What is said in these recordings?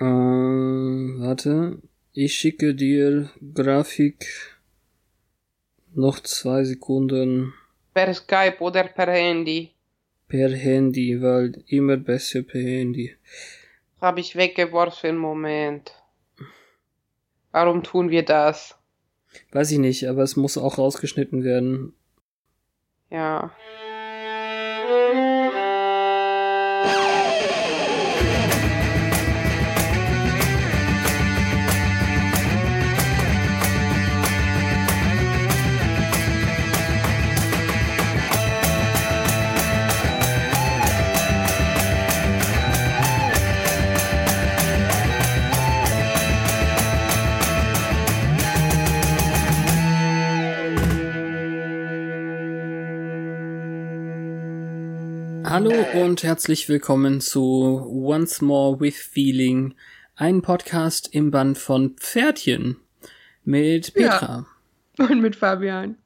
Ähm, warte. Ich schicke dir Grafik. Noch zwei Sekunden. Per Skype oder per Handy. Per Handy, weil immer besser per Handy. Habe ich weggeworfen, Moment. Warum tun wir das? Weiß ich nicht, aber es muss auch rausgeschnitten werden. Ja. Hallo und herzlich willkommen zu Once More with Feeling, ein Podcast im Band von Pferdchen mit Petra. Ja. Und mit Fabian.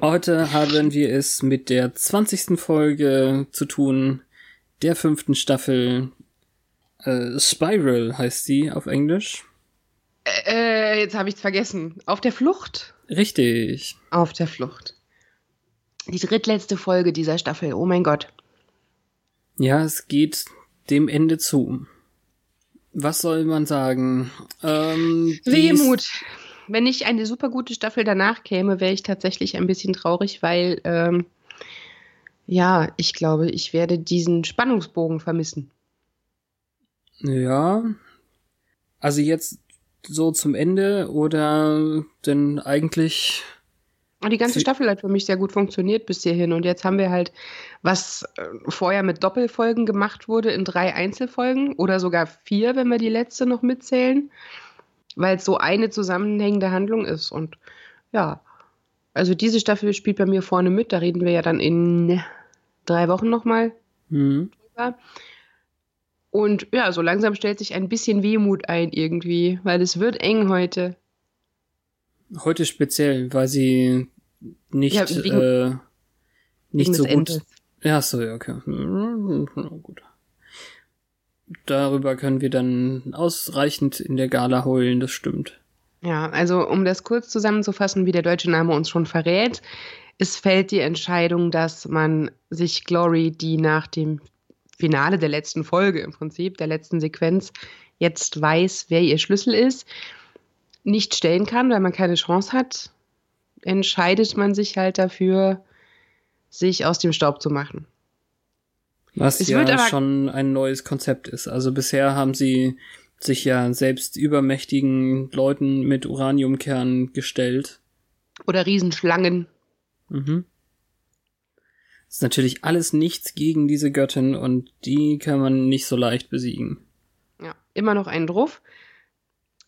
Heute haben wir es mit der 20. Folge zu tun, der fünften Staffel. Äh, Spiral heißt sie auf Englisch. Äh, jetzt habe ich's vergessen. Auf der Flucht? Richtig. Auf der Flucht. Die drittletzte Folge dieser Staffel. Oh mein Gott. Ja, es geht dem Ende zu. Was soll man sagen? Ähm, Wehmut. Wenn nicht eine super gute Staffel danach käme, wäre ich tatsächlich ein bisschen traurig, weil ähm, ja, ich glaube, ich werde diesen Spannungsbogen vermissen. Ja. Also jetzt so zum Ende oder denn eigentlich die ganze Staffel hat für mich sehr gut funktioniert bis hierhin. Und jetzt haben wir halt, was äh, vorher mit Doppelfolgen gemacht wurde, in drei Einzelfolgen oder sogar vier, wenn wir die letzte noch mitzählen, weil es so eine zusammenhängende Handlung ist. Und ja, also diese Staffel spielt bei mir vorne mit. Da reden wir ja dann in drei Wochen nochmal mhm. drüber. Und ja, so langsam stellt sich ein bisschen Wehmut ein irgendwie, weil es wird eng heute. Heute speziell, weil sie nicht, Ja, wegen- äh, nicht so gut. Endes. Ja, so, ja, okay. Na gut. Darüber können wir dann ausreichend in der Gala heulen, das stimmt. Ja, also um das kurz zusammenzufassen, wie der deutsche Name uns schon verrät, es fällt die Entscheidung, dass man sich Glory, die nach dem Finale der letzten Folge im Prinzip, der letzten Sequenz, jetzt weiß, wer ihr Schlüssel ist, nicht stellen kann, weil man keine Chance hat, entscheidet man sich halt dafür, sich aus dem Staub zu machen. Was Es ja schon ein neues Konzept ist. Also bisher haben sie sich ja selbst übermächtigen Leuten mit Uraniumkernen gestellt. Oder Riesenschlangen. Mhm. Ist natürlich alles nichts gegen diese Göttin und die kann man nicht so leicht besiegen. Ja, immer noch ein Druff.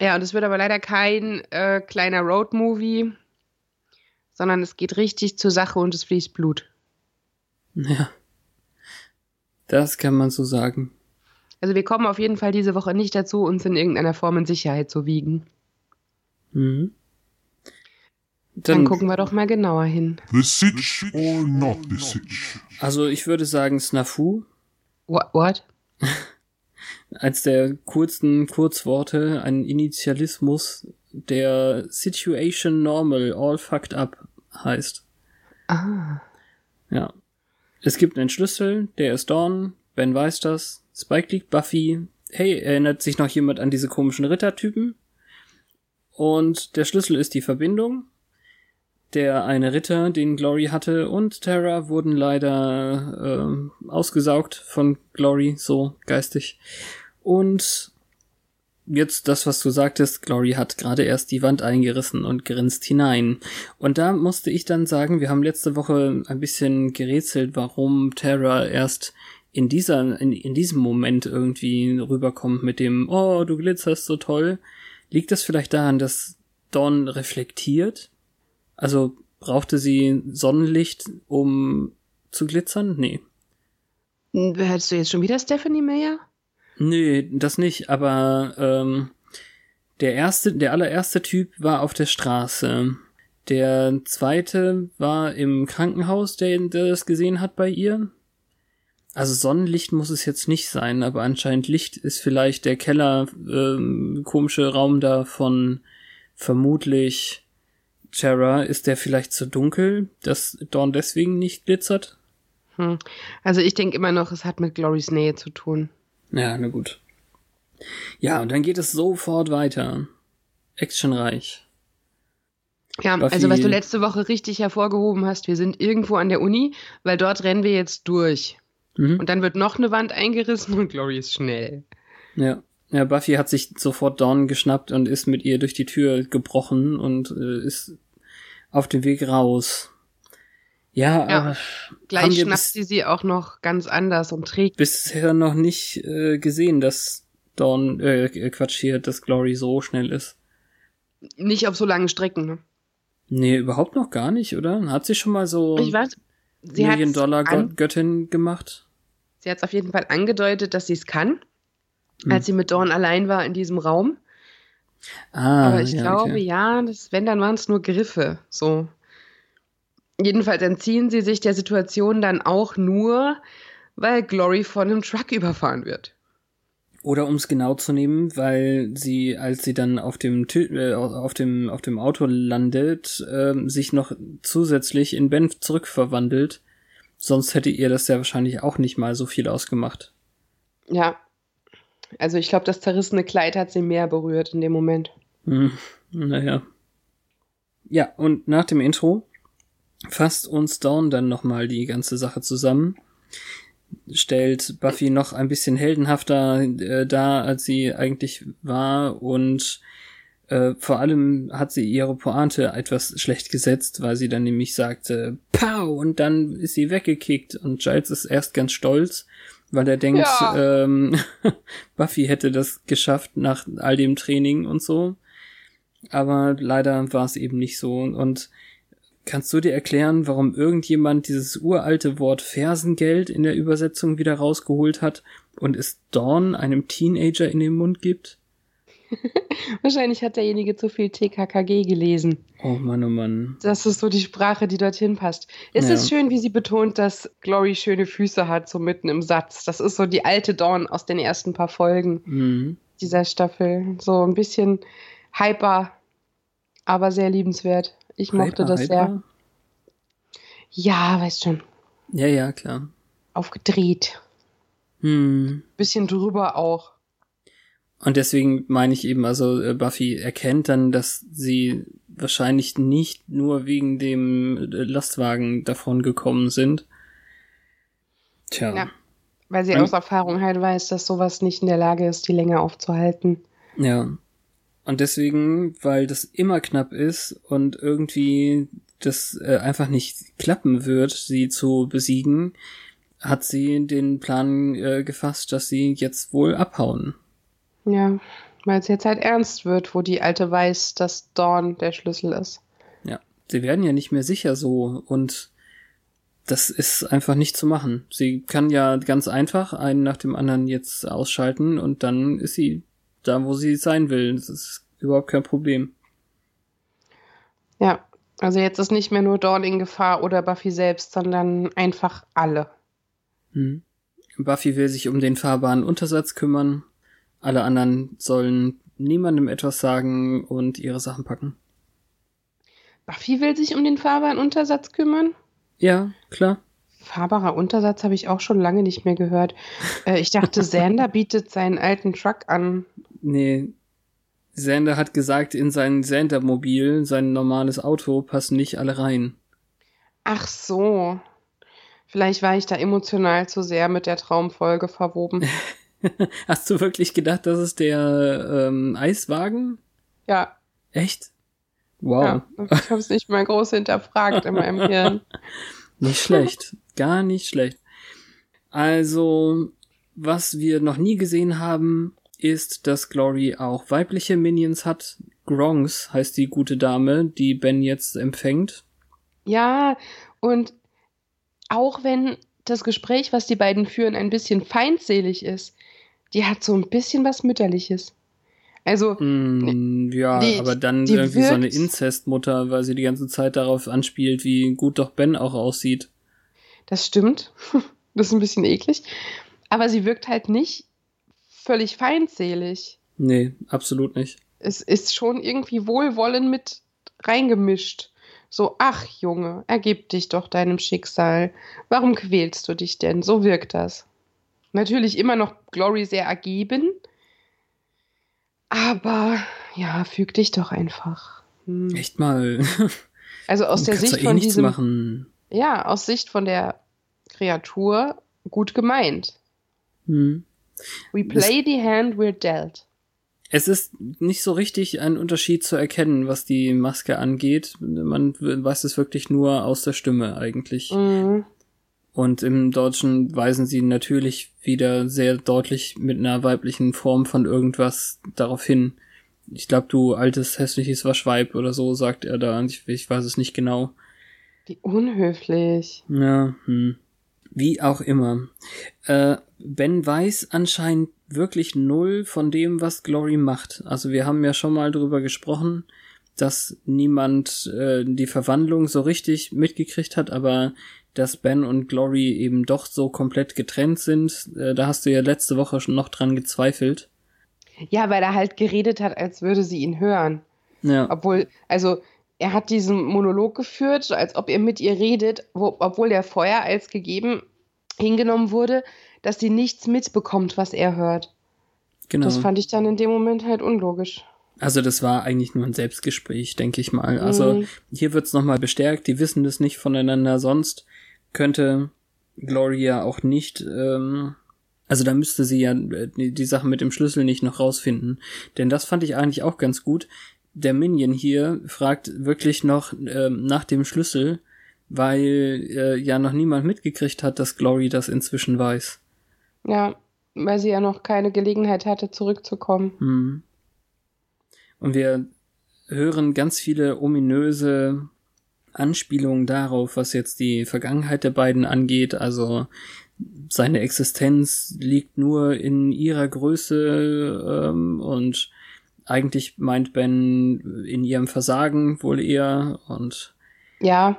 Ja, und es wird aber leider kein äh, kleiner Roadmovie, sondern es geht richtig zur Sache und es fließt Blut. Ja. Das kann man so sagen. Also wir kommen auf jeden Fall diese Woche nicht dazu, uns in irgendeiner Form in Sicherheit zu wiegen. Mhm. Dann, Dann, gucken wir doch mal genauer hin. The Sitch or not the Sitch? also ich würde sagen Snafu What? what? als der kurzen Kurzworte ein Initialismus, der Situation Normal All Fucked Up heißt. Ah. Ja. Es gibt einen Schlüssel, der ist Dawn, Ben weiß das, Spike liegt Buffy, hey, erinnert sich noch jemand an diese komischen Rittertypen? Und der Schlüssel ist die Verbindung. Der eine Ritter, den Glory hatte, und Terra wurden leider ähm, ausgesaugt von Glory, so geistig. Und jetzt das, was du sagtest, Glory hat gerade erst die Wand eingerissen und grinst hinein. Und da musste ich dann sagen, wir haben letzte Woche ein bisschen gerätselt, warum Terra erst in dieser, in, in diesem Moment irgendwie rüberkommt mit dem, oh, du glitzerst so toll, liegt das vielleicht daran, dass Dawn reflektiert? Also brauchte sie Sonnenlicht, um zu glitzern? Nee. Hättest du jetzt schon wieder Stephanie Meyer? Nee, das nicht, aber ähm, der erste, der allererste Typ war auf der Straße. Der zweite war im Krankenhaus, der, der das gesehen hat bei ihr. Also Sonnenlicht muss es jetzt nicht sein, aber anscheinend Licht ist vielleicht der Keller, ähm, komische Raum da von vermutlich Terra. Ist der vielleicht zu dunkel, dass Dawn deswegen nicht glitzert? Hm. Also ich denke immer noch, es hat mit Glorys Nähe zu tun. Ja, na gut. Ja, und dann geht es sofort weiter. Actionreich. Ja, Buffy- also was du letzte Woche richtig hervorgehoben hast, wir sind irgendwo an der Uni, weil dort rennen wir jetzt durch. Mhm. Und dann wird noch eine Wand eingerissen und Glory ist schnell. Ja. Ja, Buffy hat sich sofort Dawn geschnappt und ist mit ihr durch die Tür gebrochen und äh, ist auf dem Weg raus. Ja, Ja, aber Gleich schnappt sie sie auch noch ganz anders und trägt. bisher noch nicht äh, gesehen, dass Dawn, äh, Quatsch hier, dass Glory so schnell ist. Nicht auf so langen Strecken. Ne? Nee, überhaupt noch gar nicht, oder? Hat sie schon mal so Ich weiß, sie hat Million Dollar an, Gott Göttin gemacht? sie hat's auf jeden Fall angedeutet, dass sie es kann, Hm. als sie mit Dawn allein war in diesem Raum. Ah, Aber ich ja, glaube, okay. ja, das, wenn, dann waren es nur Griffe. So. Jedenfalls entziehen sie sich der Situation dann auch nur, weil Glory von einem Truck überfahren wird. Oder um es genau zu nehmen, weil sie, als sie dann auf dem äh, auf dem auf dem Auto landet, ähm, sich noch zusätzlich in Ben zurückverwandelt. Sonst hätte ihr das ja wahrscheinlich auch nicht mal so viel ausgemacht. Ja. Also ich glaube, das zerrissene Kleid hat sie mehr berührt in dem Moment. Hm, naja. Ja, und nach dem Intro fasst uns Dawn dann nochmal die ganze Sache zusammen, stellt Buffy noch ein bisschen heldenhafter äh, dar, als sie eigentlich war und äh, vor allem hat sie ihre Pointe etwas schlecht gesetzt, weil sie dann nämlich sagte, Pow! Und dann ist sie weggekickt und Giles ist erst ganz stolz, weil er denkt, Ja. ähm, Buffy hätte das geschafft nach all dem Training und so. Aber leider war es eben nicht so. Und kannst du dir erklären, warum irgendjemand dieses uralte Wort Fersengeld in der Übersetzung wieder rausgeholt hat und es Dawn einem Teenager in den Mund gibt? Wahrscheinlich hat derjenige zu viel TKKG gelesen. Oh Mann, oh Mann. Das ist so die Sprache, die dorthin passt. Es Ja. ist schön, wie sie betont, dass Glory schöne Füße hat, so mitten im Satz. Das ist so die alte Dawn aus den ersten paar Folgen Mhm. dieser Staffel. So ein bisschen hyper, aber sehr liebenswert. Ich mochte Hyper, das sehr. hyper? Ja, weißt schon. Ja, ja, klar. Aufgedreht. Hm. Bisschen drüber auch. Und deswegen meine ich eben, also äh, Buffy erkennt dann, dass sie wahrscheinlich nicht nur wegen dem äh, Lastwagen davon gekommen sind. Tja. Ja. Weil sie aus Erfahrung halt weiß, dass sowas nicht in der Lage ist, die länger aufzuhalten. Ja. Und deswegen, weil das immer knapp ist und irgendwie das äh, einfach nicht klappen wird, sie zu besiegen, hat sie den Plan äh, gefasst, dass sie jetzt wohl abhauen. Ja, weil es jetzt halt ernst wird, wo die Alte weiß, dass Dawn der Schlüssel ist. Ja. Sie werden ja nicht mehr sicher so und das ist einfach nicht zu machen. Sie kann ja ganz einfach einen nach dem anderen jetzt ausschalten und dann ist sie da, wo sie sein will. Das ist überhaupt kein Problem. Ja, also jetzt ist nicht mehr nur Dawn in Gefahr oder Buffy selbst, sondern einfach alle. Hm. Buffy will sich um den fahrbaren Untersatz kümmern. Alle anderen sollen niemandem etwas sagen und ihre Sachen packen. Buffy will sich um den fahrbaren Untersatz kümmern? Ja, klar. Fahrbarer Untersatz habe ich auch schon lange nicht mehr gehört. Äh, ich dachte, Sander bietet seinen alten Truck an. Nee. Sander hat gesagt, in sein Sander-Mobil, sein normales Auto, passen nicht alle rein. Ach so. Vielleicht war ich da emotional zu sehr mit der Traumfolge verwoben. Hast du wirklich gedacht, das ist der ähm, Eiswagen? Ja, Echt? Wow. ja. Ich habe es nicht mal groß hinterfragt in meinem Hirn. Nicht schlecht. Gar nicht schlecht. Also, was wir noch nie gesehen haben, ist, dass Glory auch weibliche Minions hat. Grongs heißt die gute Dame, die Ben jetzt empfängt. Ja, und auch wenn das Gespräch, was die beiden führen, ein bisschen feindselig ist, die hat so ein bisschen was Mütterliches. Also, Mm, ja, die- aber dann irgendwie so eine wirkt- Inzestmutter, weil sie die ganze Zeit darauf anspielt, wie gut doch Ben auch aussieht. das stimmt. Das ist ein bisschen eklig. Aber sie wirkt halt nicht völlig feindselig. Nee, absolut nicht. Es ist schon irgendwie Wohlwollen mit reingemischt. So, ach Junge, ergib dich doch deinem Schicksal. Warum quälst du dich denn? So wirkt das. Natürlich immer noch Glory sehr ergeben. Aber ja, füg dich doch einfach. Hm. Echt mal. Also aus der Sicht eh von diesem, machen. ja, aus Sicht von der Kreatur gut gemeint. Hm. We play the hand we're dealt. Es ist nicht so richtig ein Unterschied zu erkennen, was die Maske angeht. Man weiß es wirklich nur aus der Stimme eigentlich. Mhm. Und im Deutschen weisen sie natürlich wieder sehr deutlich mit einer weiblichen Form von irgendwas darauf hin. Ich glaube, du altes hässliches Waschweib oder so, sagt er da. Ich, ich weiß es nicht genau. Wie unhöflich. Ja, hm. Wie auch immer. Äh, ben weiß anscheinend wirklich null von dem, was Glory macht. Also wir haben ja schon mal drüber gesprochen, dass niemand äh, die Verwandlung so richtig mitgekriegt hat, aber dass Ben und Glory eben doch so komplett getrennt sind, äh, da hast du ja letzte Woche schon noch dran gezweifelt. Ja, weil er halt geredet hat, als würde sie ihn hören. Ja, Obwohl, also er hat diesen Monolog geführt, so als ob er mit ihr redet, wo, obwohl der vorher als gegeben hingenommen wurde, dass sie nichts mitbekommt, was er hört. genau. Das fand ich dann in dem Moment halt unlogisch. Also das war eigentlich nur ein Selbstgespräch, denke ich mal. Also Mhm. hier wird's noch nochmal bestärkt, die wissen das nicht voneinander, sonst könnte Gloria auch nicht, ähm, also da müsste sie ja äh, die, die Sache mit dem Schlüssel nicht noch rausfinden. Denn das fand ich eigentlich auch ganz gut. Der Minion hier fragt wirklich noch ähm, nach dem Schlüssel, weil äh, ja noch niemand mitgekriegt hat, dass Glory das inzwischen weiß. Ja, weil sie ja noch keine Gelegenheit hatte, zurückzukommen. Hm. Und wir hören ganz viele ominöse Anspielungen darauf, was jetzt die Vergangenheit der beiden angeht. Also seine Existenz liegt nur in ihrer Größe ähm, und eigentlich meint Ben in ihrem Versagen wohl eher und Ja,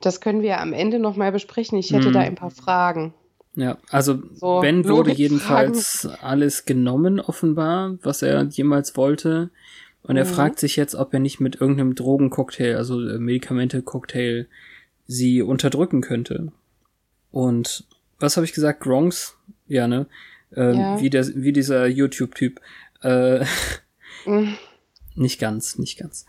das können wir am Ende nochmal besprechen. Ich hätte Mhm. da ein paar Fragen. ja, also So, Ben wurde jedenfalls alles genommen, offenbar, was er jemals wollte. Und er Mhm. fragt sich jetzt, ob er nicht mit irgendeinem Drogencocktail, also äh, Medikamente-Cocktail, sie unterdrücken könnte. Und was habe ich gesagt? Gronks? Ja, ne? Ähm, Ja. wie, der, wie dieser YouTube-Typ. Äh, Mhm. nicht ganz, nicht ganz.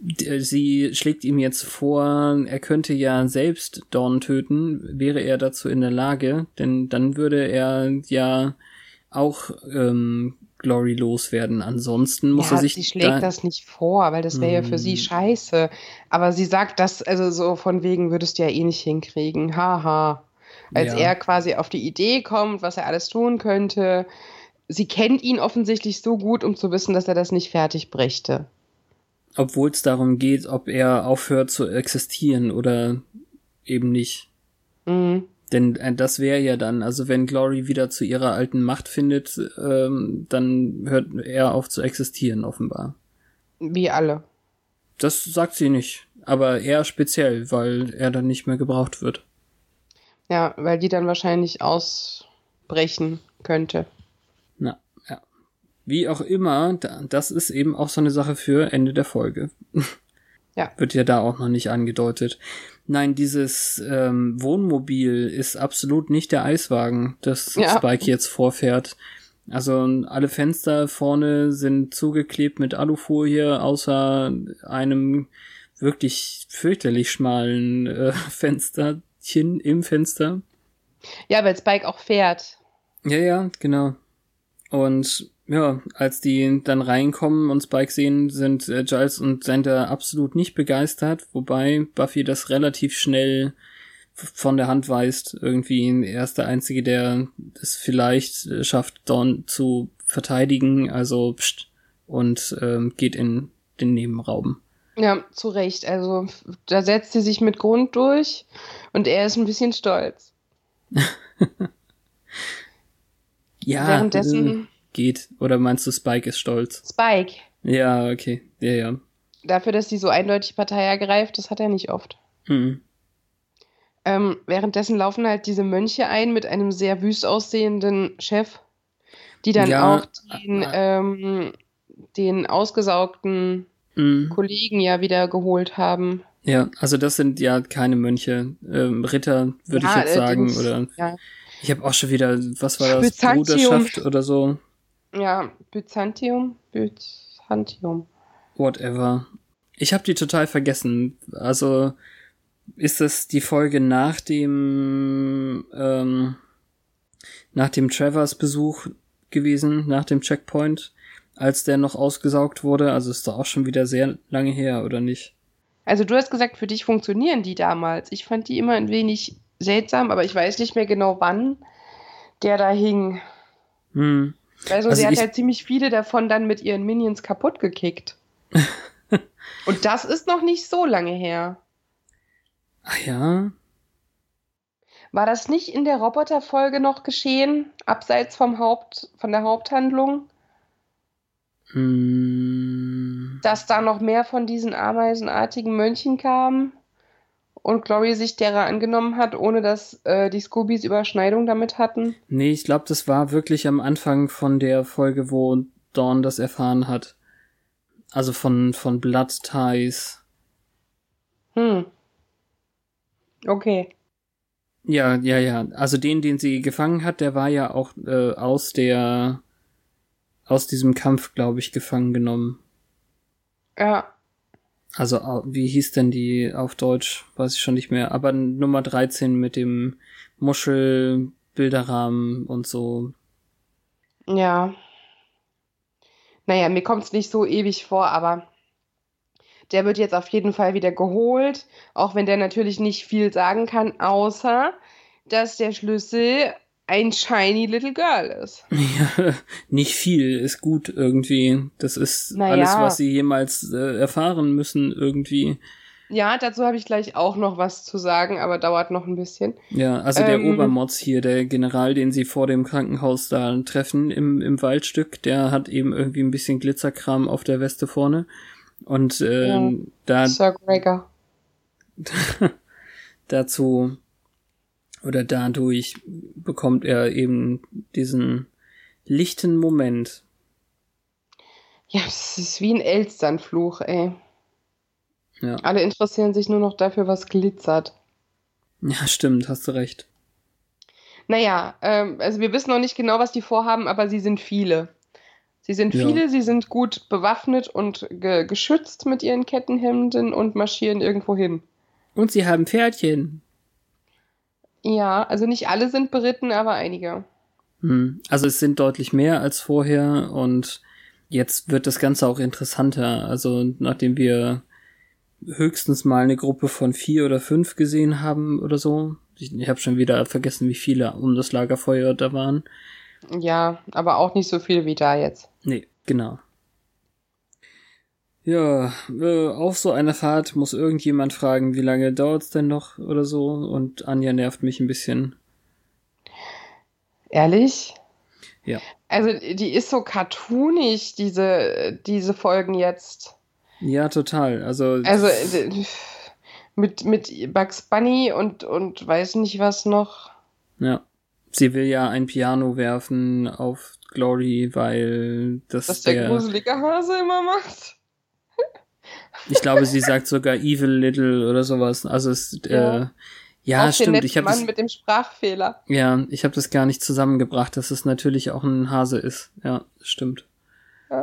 D- Sie schlägt ihm jetzt vor, er könnte ja selbst Dawn töten, wäre er dazu in der Lage, denn dann würde er ja auch ähm, Glory loswerden. Ansonsten muss ja, er sich sie schlägt da, das nicht vor, weil das wäre ja für sie Hm. scheiße. Aber sie sagt das, also so von wegen würdest du ja eh nicht hinkriegen. Haha. Als Ja. er quasi auf die Idee kommt, was er alles tun könnte. Sie kennt ihn offensichtlich so gut, um zu wissen, dass er das nicht fertig brächte. obwohl es darum geht, ob er aufhört zu existieren oder eben nicht. Mhm. Denn äh, das wäre ja dann, also wenn Glory wieder zu ihrer alten Macht findet, ähm, dann hört er auf zu existieren, offenbar. Wie alle. Das sagt sie nicht. Aber er speziell, weil er dann nicht mehr gebraucht wird. Ja, weil die dann wahrscheinlich ausbrechen könnte. Na, ja. Wie auch immer, da- das ist eben auch so eine Sache für Ende der Folge. Ja. Wird ja da auch noch nicht angedeutet. Nein, dieses ähm, Wohnmobil ist absolut nicht der Eiswagen, das Ja. Spike jetzt vorfährt. Also alle Fenster vorne sind zugeklebt mit Alufolie, außer einem wirklich fürchterlich schmalen äh, Fensterchen im Fenster. Ja, weil Spike auch fährt. Ja, ja, genau. Und ja, als die dann reinkommen und Spike sehen, sind äh, Giles und Xander absolut nicht begeistert, wobei Buffy das relativ schnell von der Hand weist. Irgendwie er ist der Einzige, der es vielleicht äh, schafft, Dawn zu verteidigen. Also pst, und ähm, geht in den Nebenraum. Ja, zu Recht. Also da setzt sie sich mit Grund durch und er ist ein bisschen stolz. Ja, Währenddessen- äh, geht. Oder meinst du, Spike ist stolz? Spike, Ja, okay. Ja, ja. dafür, dass sie so eindeutig Partei ergreift, das hat er nicht oft. Mhm. Ähm, währenddessen laufen halt diese Mönche ein mit einem sehr wüst aussehenden Chef, die dann Ja, auch den, äh, ähm, den ausgesaugten Mhm. Kollegen ja wieder geholt haben. Ja, also das sind ja keine Mönche. Ähm, Ritter, würde Ja, ich jetzt äh, sagen. Oder Ja, ich habe auch schon wieder, was war das? Byzantium. Bruderschaft oder so. ja Byzantium, Byzantium. Whatever. Ich habe die total vergessen. Also ist das die Folge nach dem ähm, nach dem Travers Besuch gewesen, nach dem Checkpoint, als der noch ausgesaugt wurde? Also ist da auch schon wieder sehr lange her, oder nicht? Also du hast gesagt, für dich funktionieren die damals. Ich fand die immer ein wenig seltsam, aber ich weiß nicht mehr genau, wann der da hing. Hm. Also, Also sie hat halt ziemlich viele davon dann mit ihren Minions kaputt gekickt. Und das ist noch nicht so lange her. Ach ja. War das nicht in der Roboterfolge noch geschehen, abseits vom Haupt, von der Haupthandlung, Hm. dass da noch mehr von diesen ameisenartigen Mönchen kamen und Glory sich derer angenommen hat, ohne dass äh, die Scoobies Überschneidung damit hatten? Nee, ich glaube, das war wirklich am Anfang von der Folge, wo Dawn das erfahren hat. Also von, von Blood Ties. Hm. Okay. Ja, ja, ja. Also den, den sie gefangen hat, der war ja auch äh, aus der aus diesem Kampf, glaube ich, gefangen genommen. Ja. Also wie hieß denn die auf Deutsch? Weiß ich schon nicht mehr. Aber Nummer 13 mit dem Muschelbilderrahmen und so. Ja. Naja, mir kommt es nicht so ewig vor, aber der wird jetzt auf jeden Fall wieder geholt, auch wenn der natürlich nicht viel sagen kann, außer dass der Schlüssel ein shiny little girl ist. Ja, nicht viel ist gut irgendwie. Das ist Naja. alles, was sie jemals äh, erfahren müssen irgendwie. Ja, dazu habe ich gleich auch noch was zu sagen, aber dauert noch ein bisschen. Ja, also der Ähm. Obermods hier, der General, den sie vor dem Krankenhaus da treffen im, im Waldstück, der hat eben irgendwie ein bisschen Glitzerkram auf der Weste vorne. Und ähm, da Sir Gregor. dazu oder dadurch bekommt er eben diesen lichten Moment. Ja, es ist wie ein Elsternfluch, ey. Ja. Alle interessieren sich nur noch dafür, was glitzert. Ja, stimmt, hast du recht. Naja, ähm, also wir wissen noch nicht genau, was die vorhaben, aber sie sind viele. Sie sind Ja. viele, sie sind gut bewaffnet und ge geschützt mit ihren Kettenhemden und marschieren irgendwo hin. Und sie haben Pferdchen. Ja, also nicht alle sind beritten, aber einige. Hm. Also es sind deutlich mehr als vorher und jetzt wird das Ganze auch interessanter. Also nachdem wir höchstens mal eine Gruppe von vier oder fünf gesehen haben oder so. Ich, ich habe schon wieder vergessen, wie viele um das Lagerfeuer da waren. Ja, aber auch nicht so viel wie da jetzt. Nee, genau. Ja, äh, auf so einer Fahrt muss irgendjemand fragen, wie lange dauert's denn noch oder so. Und Anja nervt mich ein bisschen. Ehrlich? Ja. Also die ist so cartoonig, diese, diese Folgen jetzt. Ja, total. Also, Also mit, mit Bugs Bunny und, und weiß nicht was noch. ja. Sie will ja ein Piano werfen auf Glory, weil das Was der der, gruselige Hase immer macht. Ich glaube, sie sagt sogar Evil Little oder sowas. Also es, Ja. äh, ja, Auch stimmt. Ich habe Mann das, mit dem Sprachfehler. ja, ich habe das gar nicht zusammengebracht, dass es natürlich auch ein Hase ist. Ja, stimmt. Ja.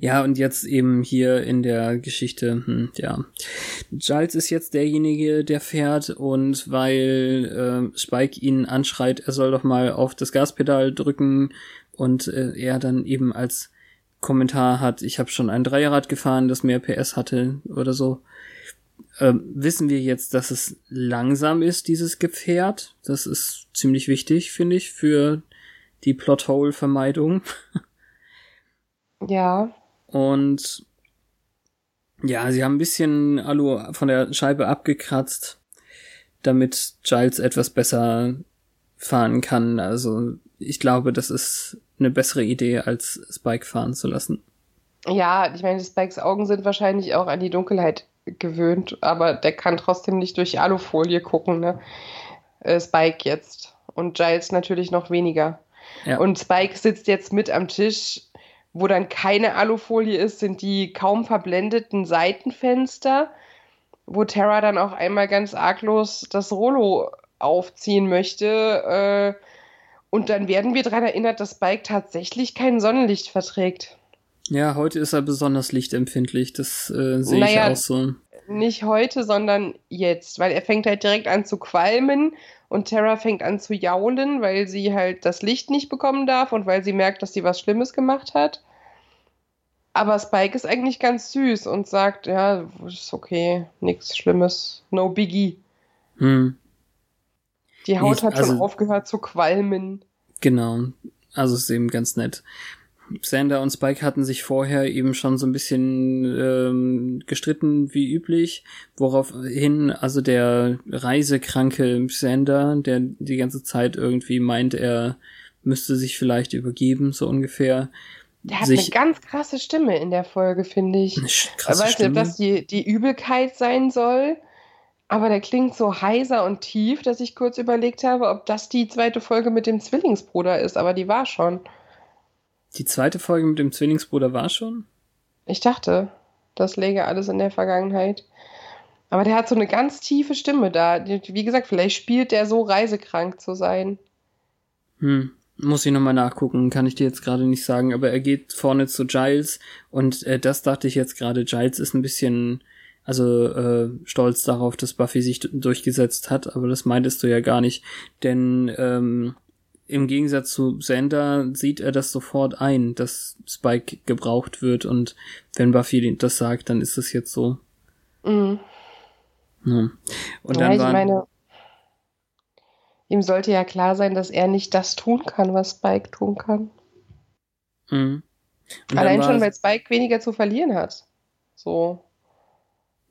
Ja, und jetzt eben hier in der Geschichte, hm, ja. Giles ist jetzt derjenige, der fährt und weil äh, Spike ihn anschreit, er soll doch mal auf das Gaspedal drücken und äh, er dann eben als Kommentar hat, ich habe schon ein Dreierrad gefahren, das mehr PS hatte oder so, Ähm, wissen wir jetzt, dass es langsam ist, dieses Gefährt? Das ist ziemlich wichtig, finde ich, für die Plothole-Vermeidung. Ja. Und ja, sie haben ein bisschen Alu von der Scheibe abgekratzt, damit Giles etwas besser fahren kann. Also ich glaube, das ist eine bessere Idee, als Spike fahren zu lassen. Ja, ich meine, Spikes Augen sind wahrscheinlich auch an die Dunkelheit gewöhnt, aber der kann trotzdem nicht durch Alufolie gucken, ne? Äh, Spike jetzt. Und Giles natürlich noch weniger. Ja. Und Spike sitzt jetzt mit am Tisch, wo dann keine Alufolie ist, sind die kaum verblendeten Seitenfenster, wo Terra dann auch einmal ganz arglos das Rollo aufziehen möchte. Äh, und dann werden wir daran erinnert, dass Spike tatsächlich kein Sonnenlicht verträgt. Ja, heute ist er besonders lichtempfindlich, das äh, sehe Naja, ich auch so. Nicht heute, sondern jetzt, weil er fängt halt direkt an zu qualmen und Terra fängt an zu jaulen, weil sie halt das Licht nicht bekommen darf und weil sie merkt, dass sie was Schlimmes gemacht hat. Aber Spike ist eigentlich ganz süß und sagt, ja, ist okay, nichts Schlimmes, no biggie. Hm, Die Haut Ich- hat schon also- aufgehört zu qualmen. genau. Also ist eben ganz nett. Sander und Spike hatten sich vorher eben schon so ein bisschen ähm, gestritten wie üblich, woraufhin also der reisekranke Sander, der die ganze Zeit irgendwie meint, er müsste sich vielleicht übergeben, so ungefähr. Der hat eine ganz krasse Stimme in der Folge, finde ich. eine krasse weiß nicht, ob Stimme. das die, die Übelkeit sein soll, aber der klingt so heiser und tief, dass ich kurz überlegt habe, ob das die zweite Folge mit dem Zwillingsbruder ist, aber die war schon. Die zweite Folge mit dem Zwillingsbruder war schon? Ich dachte, das läge alles in der Vergangenheit. Aber der hat so eine ganz tiefe Stimme da. Wie gesagt, vielleicht spielt der so reisekrank zu sein. Hm, muss ich nochmal nachgucken, kann ich dir jetzt gerade nicht sagen, aber er geht vorne zu Giles und äh, das dachte ich jetzt gerade, Giles ist ein bisschen, also äh, stolz darauf, dass Buffy sich durchgesetzt hat, aber das meintest du ja gar nicht, denn ähm, im Gegensatz zu Xander sieht er das sofort ein, dass Spike gebraucht wird und wenn Buffy das sagt, dann ist es jetzt so. Mhm. Hm. Und ja, dann ich waren, meine, ihm sollte ja klar sein, dass er nicht das tun kann, was Spike tun kann. Mhm. Allein schon, weil Spike weniger zu verlieren hat. So.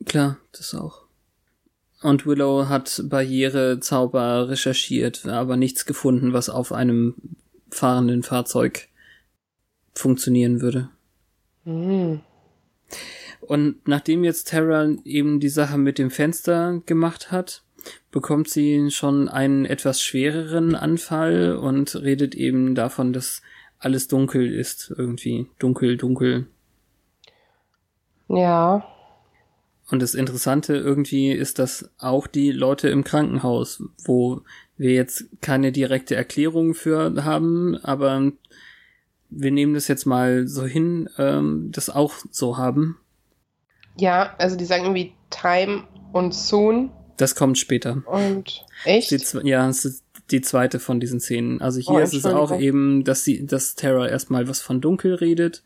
Klar, das auch. Und Willow hat Barrierezauber recherchiert, aber nichts gefunden, was auf einem fahrenden Fahrzeug funktionieren würde. Mhm. Und nachdem jetzt Terra eben die Sache mit dem Fenster gemacht hat, bekommt sie schon einen etwas schwereren Anfall und redet eben davon, dass alles dunkel ist, irgendwie. Dunkel, dunkel. Ja. Und das Interessante irgendwie ist, dass auch die Leute im Krankenhaus, wo wir jetzt keine direkte Erklärung für haben, aber wir nehmen das jetzt mal so hin, ähm, das auch so haben. Ja, also die sagen irgendwie Time und Soon Das kommt später. und echt? Die, ja, es ist die zweite von diesen Szenen. Also hier Oh, ist es auch eben, dass sie, dass Terra erstmal was von dunkel redet,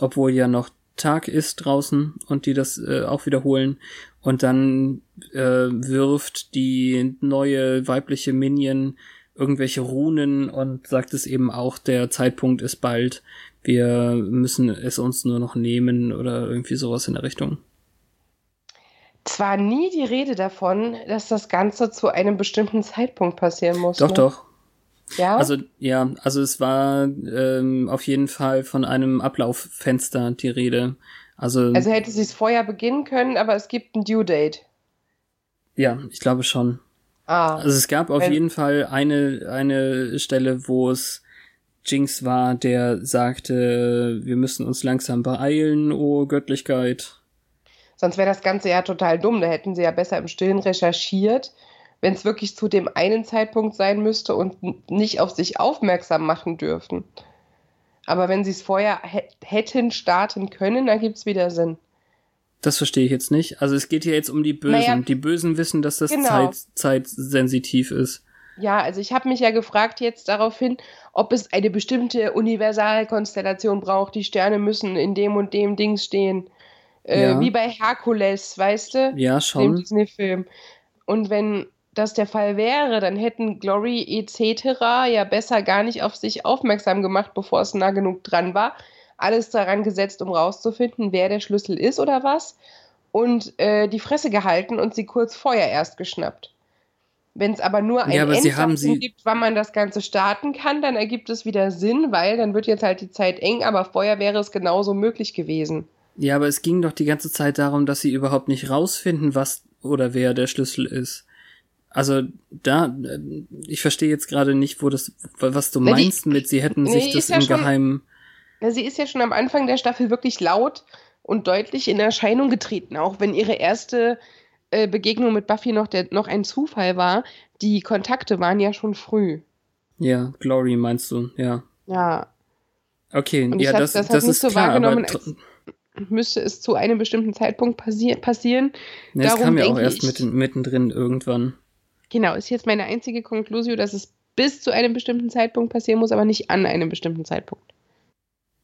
obwohl ja noch Tag ist draußen und die das äh, auch wiederholen. Und dann äh, wirft die neue weibliche Minion irgendwelche Runen und sagt es eben auch, der Zeitpunkt ist bald. Wir müssen es uns nur noch nehmen oder irgendwie sowas in der Richtung. Zwar nie die Rede davon, dass das Ganze zu einem bestimmten Zeitpunkt passieren muss. Doch, ne? doch. Ja? Also ja, also es war ähm, auf jeden Fall von einem Ablauffenster die Rede. Also, also hätte sie es vorher beginnen können, aber es gibt ein Due Date. ja, ich glaube schon. Ah. Also es gab auf jeden Fall eine eine Stelle, wo es Jinx war, der sagte, wir müssen uns langsam beeilen, oh Göttlichkeit. Sonst wäre das Ganze ja total dumm. Da hätten sie ja besser im Stillen recherchiert, wenn es wirklich zu dem einen Zeitpunkt sein müsste und nicht auf sich aufmerksam machen dürfen. Aber wenn sie es vorher hä- hätten starten können, dann gibt es wieder Sinn. Das verstehe ich jetzt nicht. Also es geht hier jetzt um die Bösen. Naja, die Bösen wissen, dass das genau. Zeit, zeitsensitiv ist. Ja, also ich habe mich ja gefragt jetzt daraufhin, ob es eine bestimmte Universalkonstellation braucht. Die Sterne müssen in dem und dem Dings stehen. Äh, Ja. Wie bei Herkules, weißt du? Ja, Dem schon. Disney-Film. Und wenn das der Fall wäre, dann hätten Glory etc. ja besser gar nicht auf sich aufmerksam gemacht, bevor es nah genug dran war. Alles daran gesetzt, um rauszufinden, wer der Schlüssel ist oder was. Und äh, die Fresse gehalten und sie kurz vorher erst geschnappt. Wenn es aber nur ein Ja, Enddatum gibt, wann man das Ganze starten kann, dann ergibt es wieder Sinn, weil dann wird jetzt halt die Zeit eng, aber vorher wäre es genauso möglich gewesen. Ja, aber es ging doch die ganze Zeit darum, dass sie überhaupt nicht rausfinden, was oder wer der Schlüssel ist. Also da, äh, ich verstehe jetzt gerade nicht, wo das, was du die- meinst mit, sie hätten Nee, sich das ja im schon- Geheimen. Ja, sie ist ja schon am Anfang der Staffel wirklich laut und deutlich in Erscheinung getreten, auch wenn ihre erste äh, Begegnung mit Buffy noch, der, noch ein Zufall war. Die Kontakte waren ja schon früh. Ja, Glory meinst du, ja. Ja, Okay, Und ja, hab das, das das, ist so klar, aber müsste es zu einem bestimmten Zeitpunkt passi passieren. es darum kam ja auch erst mitten, mittendrin irgendwann. Genau, ist jetzt meine einzige Konklusion, dass es bis zu einem bestimmten Zeitpunkt passieren muss, aber nicht an einem bestimmten Zeitpunkt.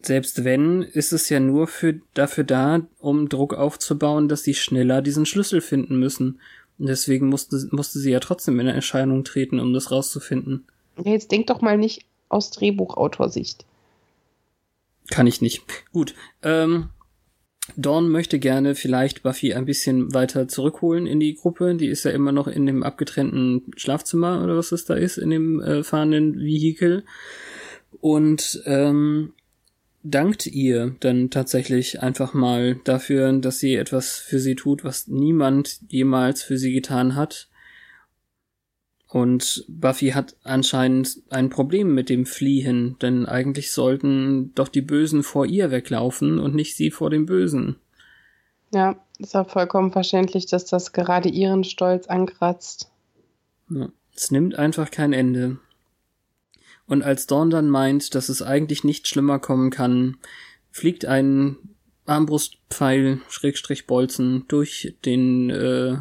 Selbst wenn, ist es ja nur für, dafür da, um Druck aufzubauen, dass sie schneller diesen Schlüssel finden müssen. Und deswegen musste, musste sie ja trotzdem in Erscheinung treten, um das rauszufinden. Ja, jetzt denk doch mal nicht aus Drehbuchautorsicht. Kann ich nicht. Gut. Ähm, Dawn möchte gerne vielleicht Buffy ein bisschen weiter zurückholen in die Gruppe. Die ist ja immer noch in dem abgetrennten Schlafzimmer oder was es da ist, in dem äh, fahrenden Vehikel. Und ähm, dankt ihr dann tatsächlich einfach mal dafür, dass sie etwas für sie tut, was niemand jemals für sie getan hat. Und Buffy hat anscheinend ein Problem mit dem Fliehen, denn eigentlich sollten doch die Bösen vor ihr weglaufen und nicht sie vor den Bösen. Ja, ist ja vollkommen verständlich, dass das gerade ihren Stolz ankratzt. Ja, es nimmt einfach kein Ende. Und als Dawn dann meint, dass es eigentlich nicht schlimmer kommen kann, fliegt ein Armbrustpfeil, Schrägstrich Bolzen, durch den äh,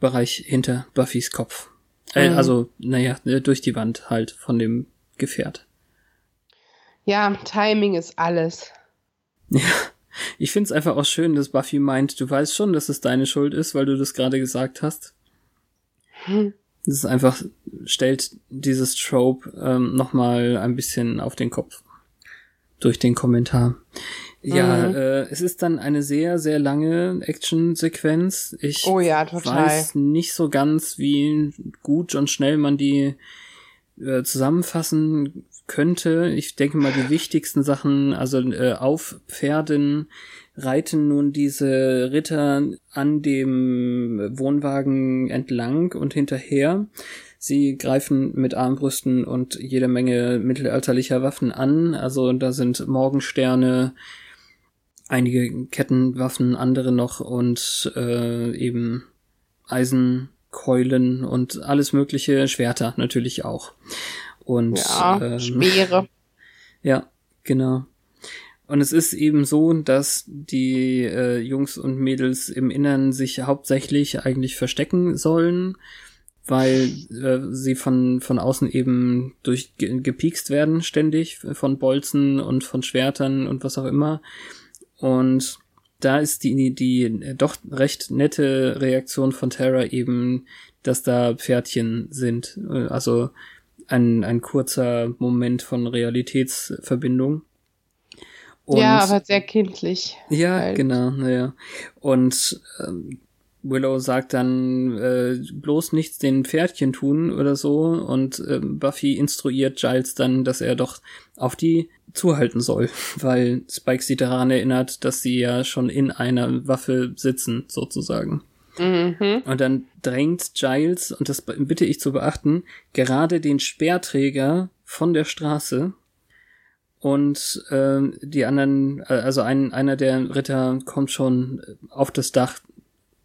Bereich hinter Buffys Kopf. Äh, Mhm. Also, naja, äh, durch die Wand halt von dem Gefährt. Ja, Timing ist alles. Ja, ich find's einfach auch schön, dass Buffy meint, du weißt schon, dass es deine Schuld ist, weil du das gerade gesagt hast. Hm. Das ist einfach, stellt dieses Trope ähm, nochmal ein bisschen auf den Kopf. Durch den Kommentar. Ja, Mhm. äh, es ist dann eine sehr, sehr lange Action-Sequenz. Ich Oh ja, weiß nicht so ganz, wie gut und schnell man die äh, zusammenfassen könnte. Ich denke mal, die wichtigsten Sachen, also äh, auf Pferden reiten nun diese Ritter an dem Wohnwagen entlang und hinterher. Sie greifen mit Armbrüsten und jede Menge mittelalterlicher Waffen an. Also da sind Morgensterne, einige Kettenwaffen, andere noch und äh, eben Eisenkeulen und alles mögliche, Schwerter natürlich auch. Und Ja, ähm, Speere. ja, genau. Und es ist eben so, dass die äh, Jungs und Mädels im Innern sich hauptsächlich eigentlich verstecken sollen, weil äh, sie von, von außen eben durch gepiekst werden ständig von Bolzen und von Schwertern und was auch immer. Und da ist die, die doch recht nette Reaktion von Terra eben, dass da Pferdchen sind. Äh, Also ein, ein kurzer Moment von Realitätsverbindung. Und ja, aber sehr kindlich. ja, halt. genau, naja. Und ähm, Willow sagt dann äh, bloß nichts den Pferdchen tun oder so und ähm, Buffy instruiert Giles dann, dass er doch auf die zuhalten soll, weil Spike sie daran erinnert, dass sie ja schon in einer Waffe sitzen, sozusagen. Mhm. Und dann drängt Giles, und das bitte ich zu beachten, gerade den Speerträger von der Straße. Und ähm, die anderen, äh, also ein, einer der Ritter kommt schon auf das Dach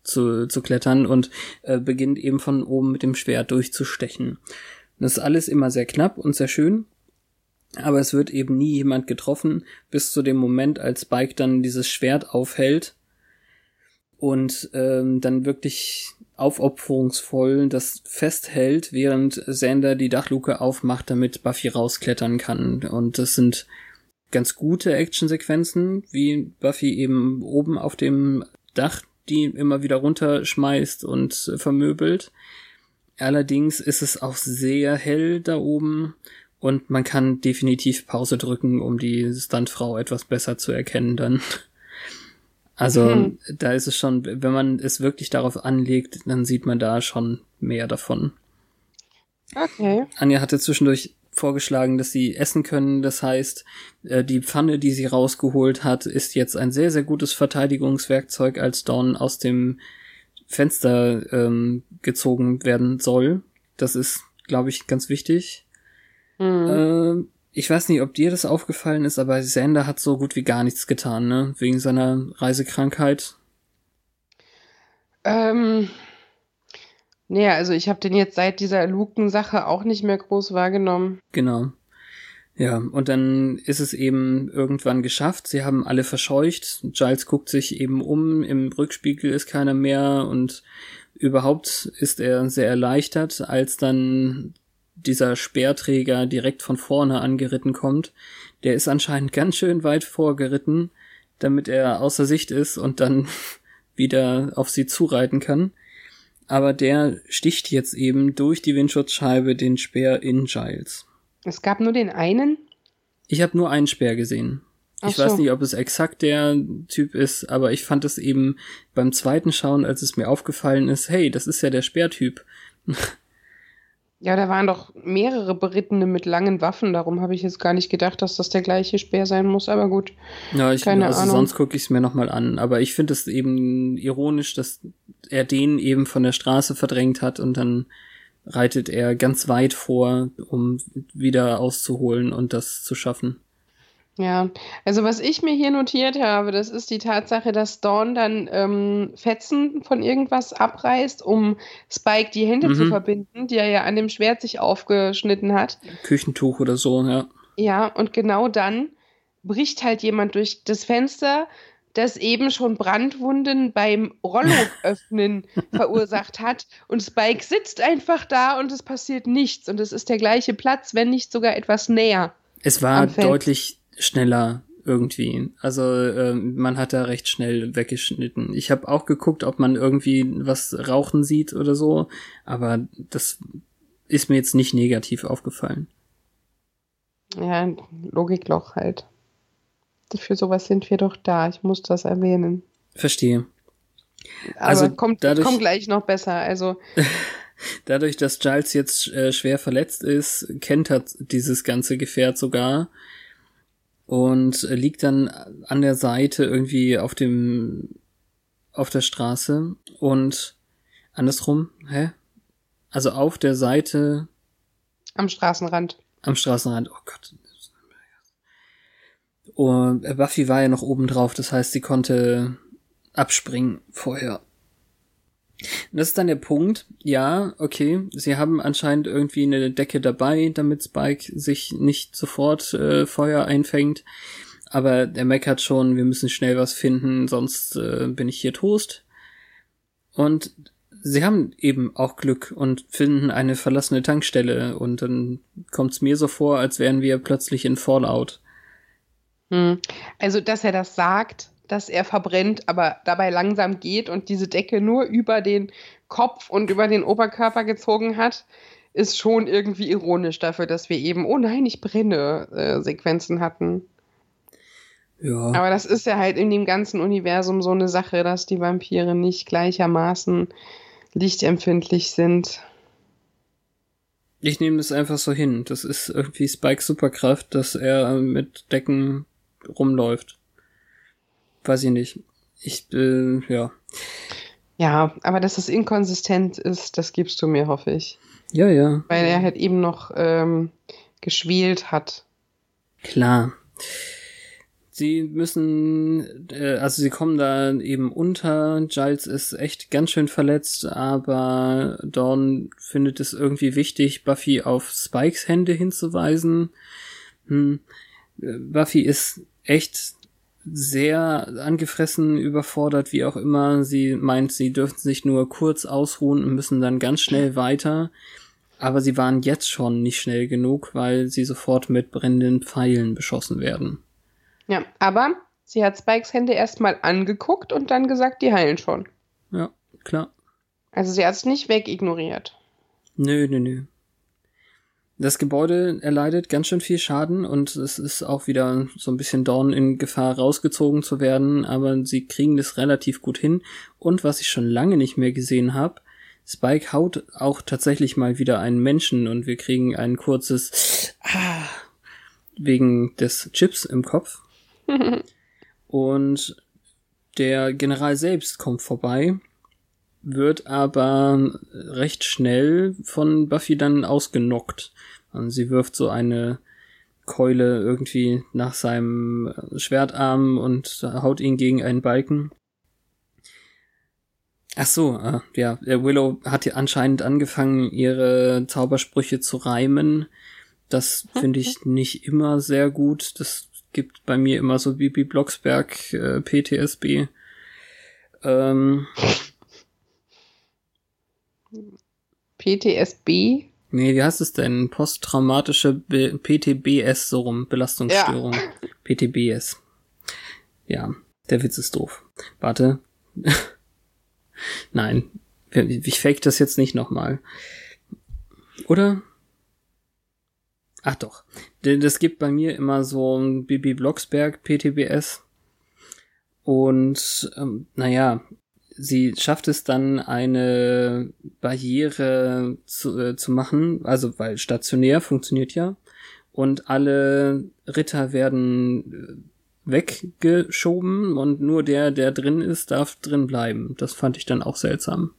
zu, zu klettern und äh, beginnt eben von oben mit dem Schwert durchzustechen. Das ist alles immer sehr knapp und sehr schön. Aber es wird eben nie jemand getroffen, bis zu dem Moment, als Spike dann dieses Schwert aufhält und ähm, dann wirklich aufopferungsvoll das festhält, während Sander die Dachluke aufmacht, damit Buffy rausklettern kann. Und das sind ganz gute Actionsequenzen, wie Buffy eben oben auf dem Dach die immer wieder runterschmeißt und vermöbelt. Allerdings ist es auch sehr hell da oben und man kann definitiv Pause drücken, um die Stuntfrau etwas besser zu erkennen dann. Also hm. da ist es schon, wenn man es wirklich darauf anlegt, dann sieht man da schon mehr davon. Okay. Anja hatte zwischendurch vorgeschlagen, dass sie essen können. Das heißt, äh, die Pfanne, die sie rausgeholt hat, ist jetzt ein sehr, sehr gutes Verteidigungswerkzeug, als Dawn aus dem Fenster ähm, gezogen werden soll. Das ist, glaube ich, ganz wichtig. Mhm. Äh, ich weiß nicht, ob dir das aufgefallen ist, aber Sander hat so gut wie gar nichts getan, ne? Wegen seiner Reisekrankheit. Ähm, naja, also ich habe den jetzt seit dieser Luken-Sache auch nicht mehr groß wahrgenommen. Genau. Ja, und dann ist es eben irgendwann geschafft. Sie haben alle verscheucht. Giles guckt sich eben um. Im Rückspiegel ist keiner mehr und überhaupt ist er sehr erleichtert, als dann dieser Speerträger direkt von vorne angeritten kommt. Der ist anscheinend ganz schön weit vorgeritten, damit er außer Sicht ist und dann wieder auf sie zureiten kann. Aber der sticht jetzt eben durch die Windschutzscheibe den Speer in Giles. Es gab nur den einen? Ich habe nur einen Speer gesehen. Ich so. weiß nicht, ob es exakt der Typ ist, aber ich fand es eben beim zweiten Schauen, als es mir aufgefallen ist, hey, das ist ja der Speertyp. Ja, da waren doch mehrere Berittene mit langen Waffen, darum habe ich jetzt gar nicht gedacht, dass das der gleiche Speer sein muss, aber gut. Ja, ich Keine also Ahnung. sonst gucke ich es mir nochmal an, aber ich finde es eben ironisch, dass er den eben von der Straße verdrängt hat und dann reitet er ganz weit vor, um wieder auszuholen und das zu schaffen. Ja, also was ich mir hier notiert habe, das ist die Tatsache, dass Dawn dann ähm, Fetzen von irgendwas abreißt, um Spike die Hände mhm. zu verbinden, die er ja an dem Schwert sich aufgeschnitten hat. Küchentuch oder so, ja. Ja, und genau dann bricht halt jemand durch das Fenster, das eben schon Brandwunden beim Rollo öffnen verursacht hat. Und Spike sitzt einfach da und es passiert nichts. Und es ist der gleiche Platz, wenn nicht sogar etwas näher. Es war deutlich schneller irgendwie. Also äh, man hat da recht schnell weggeschnitten. Ich habe auch geguckt, ob man irgendwie was rauchen sieht oder so, aber das ist mir jetzt nicht negativ aufgefallen. Ja, Logikloch halt. Für sowas sind wir doch da. Ich muss das erwähnen. Verstehe. Aber also kommt, dadurch, kommt gleich noch besser. Also dadurch, dass Giles jetzt äh, schwer verletzt ist, kennt er dieses ganze Gefährt sogar und liegt dann an der Seite irgendwie auf dem auf der Straße und andersrum, hä? Also auf der Seite am Straßenrand. Am Straßenrand. Oh Gott. Und Buffy war ja noch oben drauf, das heißt, sie konnte abspringen vorher. Das ist dann der Punkt. Ja, okay, sie haben anscheinend irgendwie eine Decke dabei, damit Spike sich nicht sofort äh, Feuer einfängt. Aber der meckert schon, wir müssen schnell was finden, sonst äh, bin ich hier Toast. Und sie haben eben auch Glück und finden eine verlassene Tankstelle und dann kommt es mir so vor, als wären wir plötzlich in Fallout. Hm. Also, dass er das sagt, dass er verbrennt, aber dabei langsam geht und diese Decke nur über den Kopf und über den Oberkörper gezogen hat, ist schon irgendwie ironisch dafür, dass wir eben, oh nein, ich brenne, äh, Sequenzen hatten. Ja. Aber das ist ja halt in dem ganzen Universum so eine Sache, dass die Vampire nicht gleichermaßen lichtempfindlich sind. Ich nehme das einfach so hin. Das ist irgendwie Spikes Superkraft, dass er mit Decken rumläuft weiß ich nicht. Ich, äh, ja. Ja, aber dass es inkonsistent ist, das gibst du mir, hoffe ich. Ja, ja. Weil er halt eben noch ähm, geschwält hat. Klar. Sie müssen, äh, also sie kommen da eben unter. Giles ist echt ganz schön verletzt, aber Dawn findet es irgendwie wichtig, Buffy auf Spikes Hände hinzuweisen. Hm. Äh, Buffy ist echt sehr angefressen, überfordert, wie auch immer. Sie meint, sie dürfen sich nur kurz ausruhen und müssen dann ganz schnell weiter. Aber sie waren jetzt schon nicht schnell genug, weil sie sofort mit brennenden Pfeilen beschossen werden. Ja, aber sie hat Spikes Hände erstmal angeguckt und dann gesagt, die heilen schon. Ja, klar. Also sie hat es nicht wegignoriert. Nö, nö, nö. Das Gebäude erleidet ganz schön viel Schaden und es ist auch wieder so ein bisschen Dorn in Gefahr rausgezogen zu werden, aber sie kriegen das relativ gut hin. Und was ich schon lange nicht mehr gesehen habe, Spike haut auch tatsächlich mal wieder einen Menschen und wir kriegen ein kurzes Ah wegen des Chips im Kopf. und der General selbst kommt vorbei wird aber recht schnell von Buffy dann ausgenockt. Und sie wirft so eine Keule irgendwie nach seinem Schwertarm und haut ihn gegen einen Balken. Ach so, äh, ja, Willow hat ja anscheinend angefangen, ihre Zaubersprüche zu reimen. Das finde ich nicht immer sehr gut. Das gibt bei mir immer so Bibi Blocksberg äh, PTSB. Ähm, PTSB? Nee, wie heißt es denn? Posttraumatische Be PTBS, so rum, Belastungsstörung. Ja. PTBS. Ja, der Witz ist doof. Warte. Nein, ich fake das jetzt nicht nochmal. Oder? Ach doch. Das gibt bei mir immer so ein Bibi Blocksberg PTBS. Und ähm, naja, sie schafft es dann, eine Barriere zu, äh, zu machen, also weil stationär funktioniert ja, und alle Ritter werden äh, weggeschoben und nur der, der drin ist, darf drin bleiben. Das fand ich dann auch seltsam.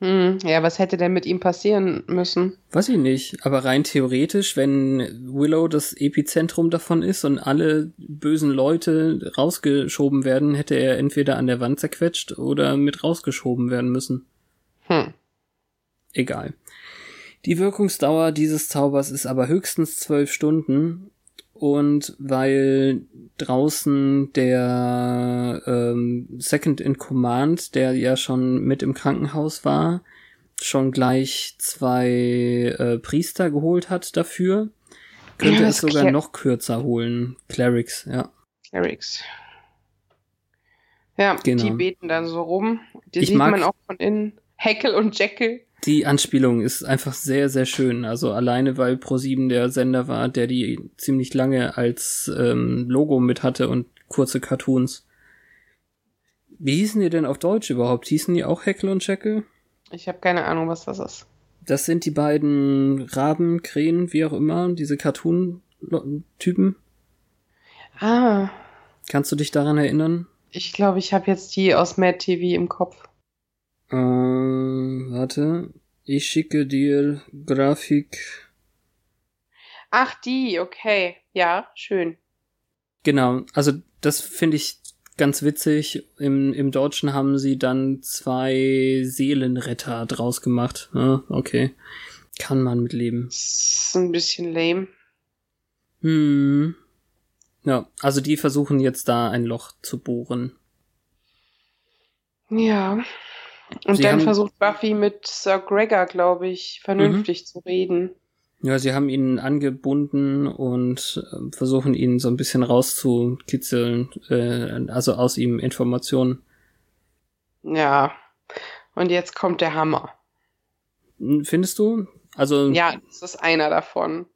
Hm, ja, was hätte denn mit ihm passieren müssen? Weiß ich nicht, aber rein theoretisch, wenn Willow das Epizentrum davon ist und alle bösen Leute rausgeschoben werden, hätte er entweder an der Wand zerquetscht oder mit rausgeschoben werden müssen. Hm. Egal. Die Wirkungsdauer dieses Zaubers ist aber höchstens zwölf Stunden und weil draußen der ähm, Second in Command, der ja schon mit im Krankenhaus war, schon gleich zwei äh, Priester geholt hat dafür, könnte ja, es sogar Cler noch kürzer holen. Clerics, ja. Clerics. Ja, genau. die beten dann so rum. Die ich sieht man auch von innen. Heckel und Jekyll. Die Anspielung ist einfach sehr, sehr schön. Also alleine, weil Pro7 der Sender war, der die ziemlich lange als ähm, Logo mit hatte und kurze Cartoons. Wie hießen die denn auf Deutsch überhaupt? Hießen die auch Heckel und Jekyll? Ich habe keine Ahnung, was das ist. Das sind die beiden Raben, Krähen, wie auch immer, diese Cartoon-Typen. Ah. Kannst du dich daran erinnern? Ich glaube, ich habe jetzt die aus Mad TV im Kopf. Äh, warte. Ich schicke dir Grafik. Ach, die, okay. Ja, schön. Genau, also das finde ich ganz witzig. Im, Im Deutschen haben sie dann zwei Seelenretter draus gemacht. Ja, okay. Kann man mitleben. ist ein bisschen lame. Hm. Ja, also die versuchen jetzt da ein Loch zu bohren. Ja. Und sie dann versucht Buffy mit Sir Gregor, glaube ich, vernünftig mhm. zu reden. Ja, sie haben ihn angebunden und äh, versuchen ihn so ein bisschen rauszukitzeln, äh, also aus ihm Informationen. Ja. Und jetzt kommt der Hammer. Findest du? Also. Ja, das ist einer davon.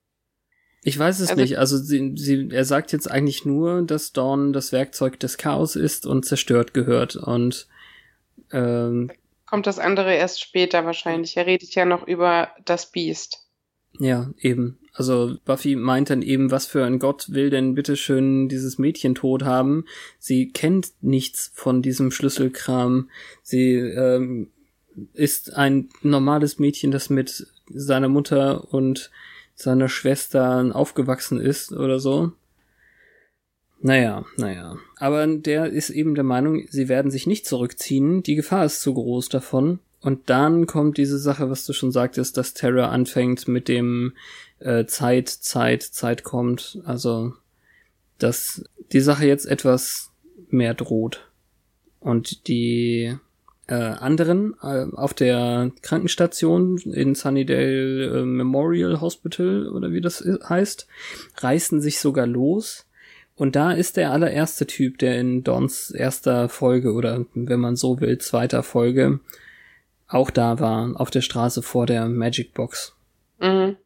Ich weiß es also, nicht. Also sie, sie, er sagt jetzt eigentlich nur, dass Dawn das Werkzeug des Chaos ist und zerstört gehört. Und ähm, kommt das andere erst später wahrscheinlich. Er redet ja noch über das Biest. Ja, eben. Also Buffy meint dann eben, was für ein Gott will denn bitteschön dieses Mädchen tot haben? Sie kennt nichts von diesem Schlüsselkram. Sie ähm, ist ein normales Mädchen, das mit seiner Mutter und seiner Schwester aufgewachsen ist oder so. Naja, naja. Aber der ist eben der Meinung, sie werden sich nicht zurückziehen, die Gefahr ist zu groß davon. Und dann kommt diese Sache, was du schon sagtest, dass Terra anfängt mit dem äh, Zeit, Zeit, Zeit kommt. Also, dass die Sache jetzt etwas mehr droht. Und die äh, anderen äh, auf der Krankenstation in Sunnydale äh, Memorial Hospital oder wie das heißt, reißen sich sogar los Und da ist der allererste Typ, der in Dons erster Folge oder wenn man so will, zweiter Folge auch da war, auf der Straße vor der Magic Box. Mhm.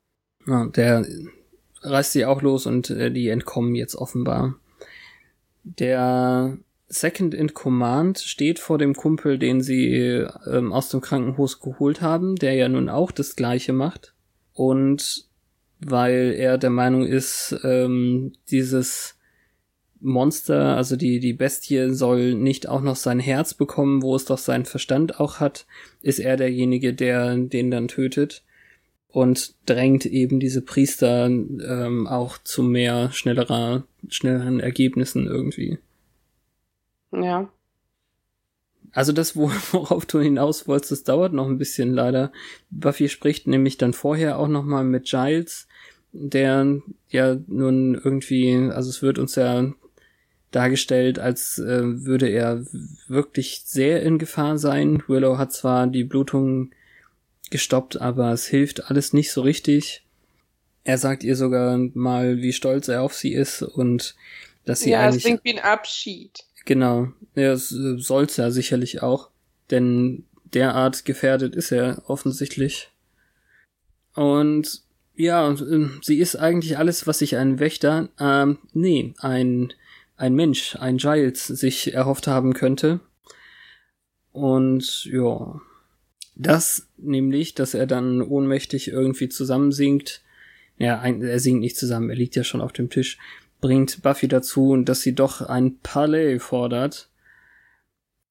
Ja, der reißt sie auch los und äh, die entkommen jetzt offenbar. Der Second in Command steht vor dem Kumpel, den sie ähm, aus dem Krankenhaus geholt haben, der ja nun auch das gleiche macht. Und weil er der Meinung ist, ähm, dieses Monster, also die, die Bestie soll nicht auch noch sein Herz bekommen, wo es doch seinen Verstand auch hat, ist er derjenige, der den dann tötet und drängt eben diese Priester ähm, auch zu mehr schnellerer, schnelleren Ergebnissen irgendwie. Ja. Also das, worauf du hinaus wolltest, das dauert noch ein bisschen leider. Buffy spricht nämlich dann vorher auch noch mal mit Giles, der ja nun irgendwie, also es wird uns ja dargestellt, als äh, würde er wirklich sehr in Gefahr sein. Willow hat zwar die Blutung gestoppt, aber es hilft alles nicht so richtig. Er sagt ihr sogar mal, wie stolz er auf sie ist und dass sie ja, eigentlich... es klingt wie ein Abschied. Genau, ja, das äh, soll's ja sicherlich auch, denn derart gefährdet ist er offensichtlich. Und ja, äh, sie ist eigentlich alles, was sich ein Wächter, ähm, nee, ein ein Mensch, ein Giles, sich erhofft haben könnte. Und ja, das nämlich, dass er dann ohnmächtig irgendwie zusammensinkt. Ja, ein, er sinkt nicht zusammen, er liegt ja schon auf dem Tisch. Bringt Buffy dazu, dass sie doch ein Palais fordert.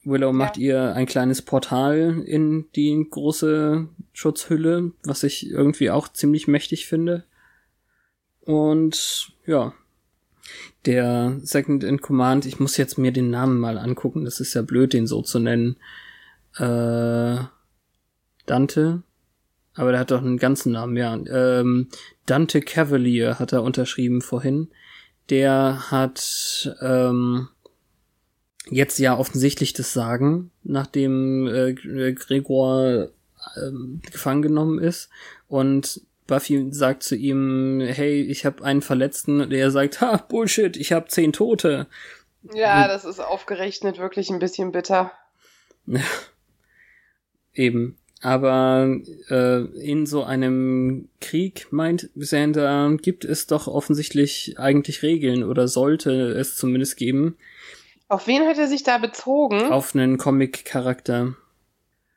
Willow macht ihr ein kleines Portal in die große Schutzhülle, was ich irgendwie auch ziemlich mächtig finde. Und ja, der Second in Command, ich muss jetzt mir den Namen mal angucken, das ist ja blöd, den so zu nennen. Äh, Dante, aber der hat doch einen ganzen Namen, ja. Ähm, Dante Cavalier hat er unterschrieben vorhin. Der hat ähm, jetzt ja offensichtlich das Sagen, nachdem äh, Gregor äh, gefangen genommen ist. Und Buffy sagt zu ihm, hey, ich habe einen Verletzten. Und er sagt, ha, Bullshit, ich habe zehn Tote. Ja, das ist aufgerechnet wirklich ein bisschen bitter. Eben. Aber äh, in so einem Krieg, meint Sander, gibt es doch offensichtlich eigentlich Regeln oder sollte es zumindest geben. Auf wen hat er sich da bezogen? Auf einen Comic-Charakter.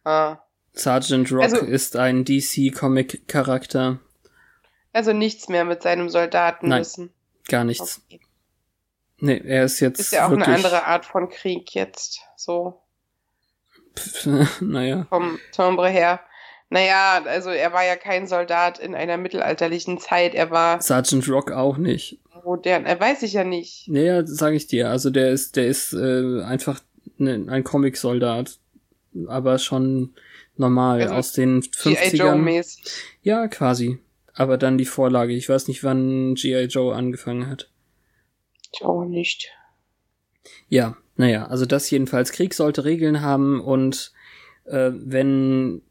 Ah. Sergeant Rock Also- ist ein DC-Comic-Charakter. Also nichts mehr mit seinem Soldaten Nein. müssen. Gar nichts. Okay. Nee, er ist jetzt Ist ja auch wirklich, eine andere Art von Krieg jetzt. So naja, vom Timbre her. Naja, also er war ja kein Soldat in einer mittelalterlichen Zeit. Er war Sergeant Rock auch nicht. modern. Er weiß ich ja nicht. Naja, sage ich dir. Also der ist, der ist äh, einfach ne, ein Comic-Soldat, aber schon normal Also aus den G.I. 50ern. Joe-mäßig. Ja, quasi. Aber dann die Vorlage. Ich weiß nicht, wann G.I. Joe angefangen hat. Joe nicht. Ja, naja, also das jedenfalls. Krieg sollte Regeln haben und äh, wenn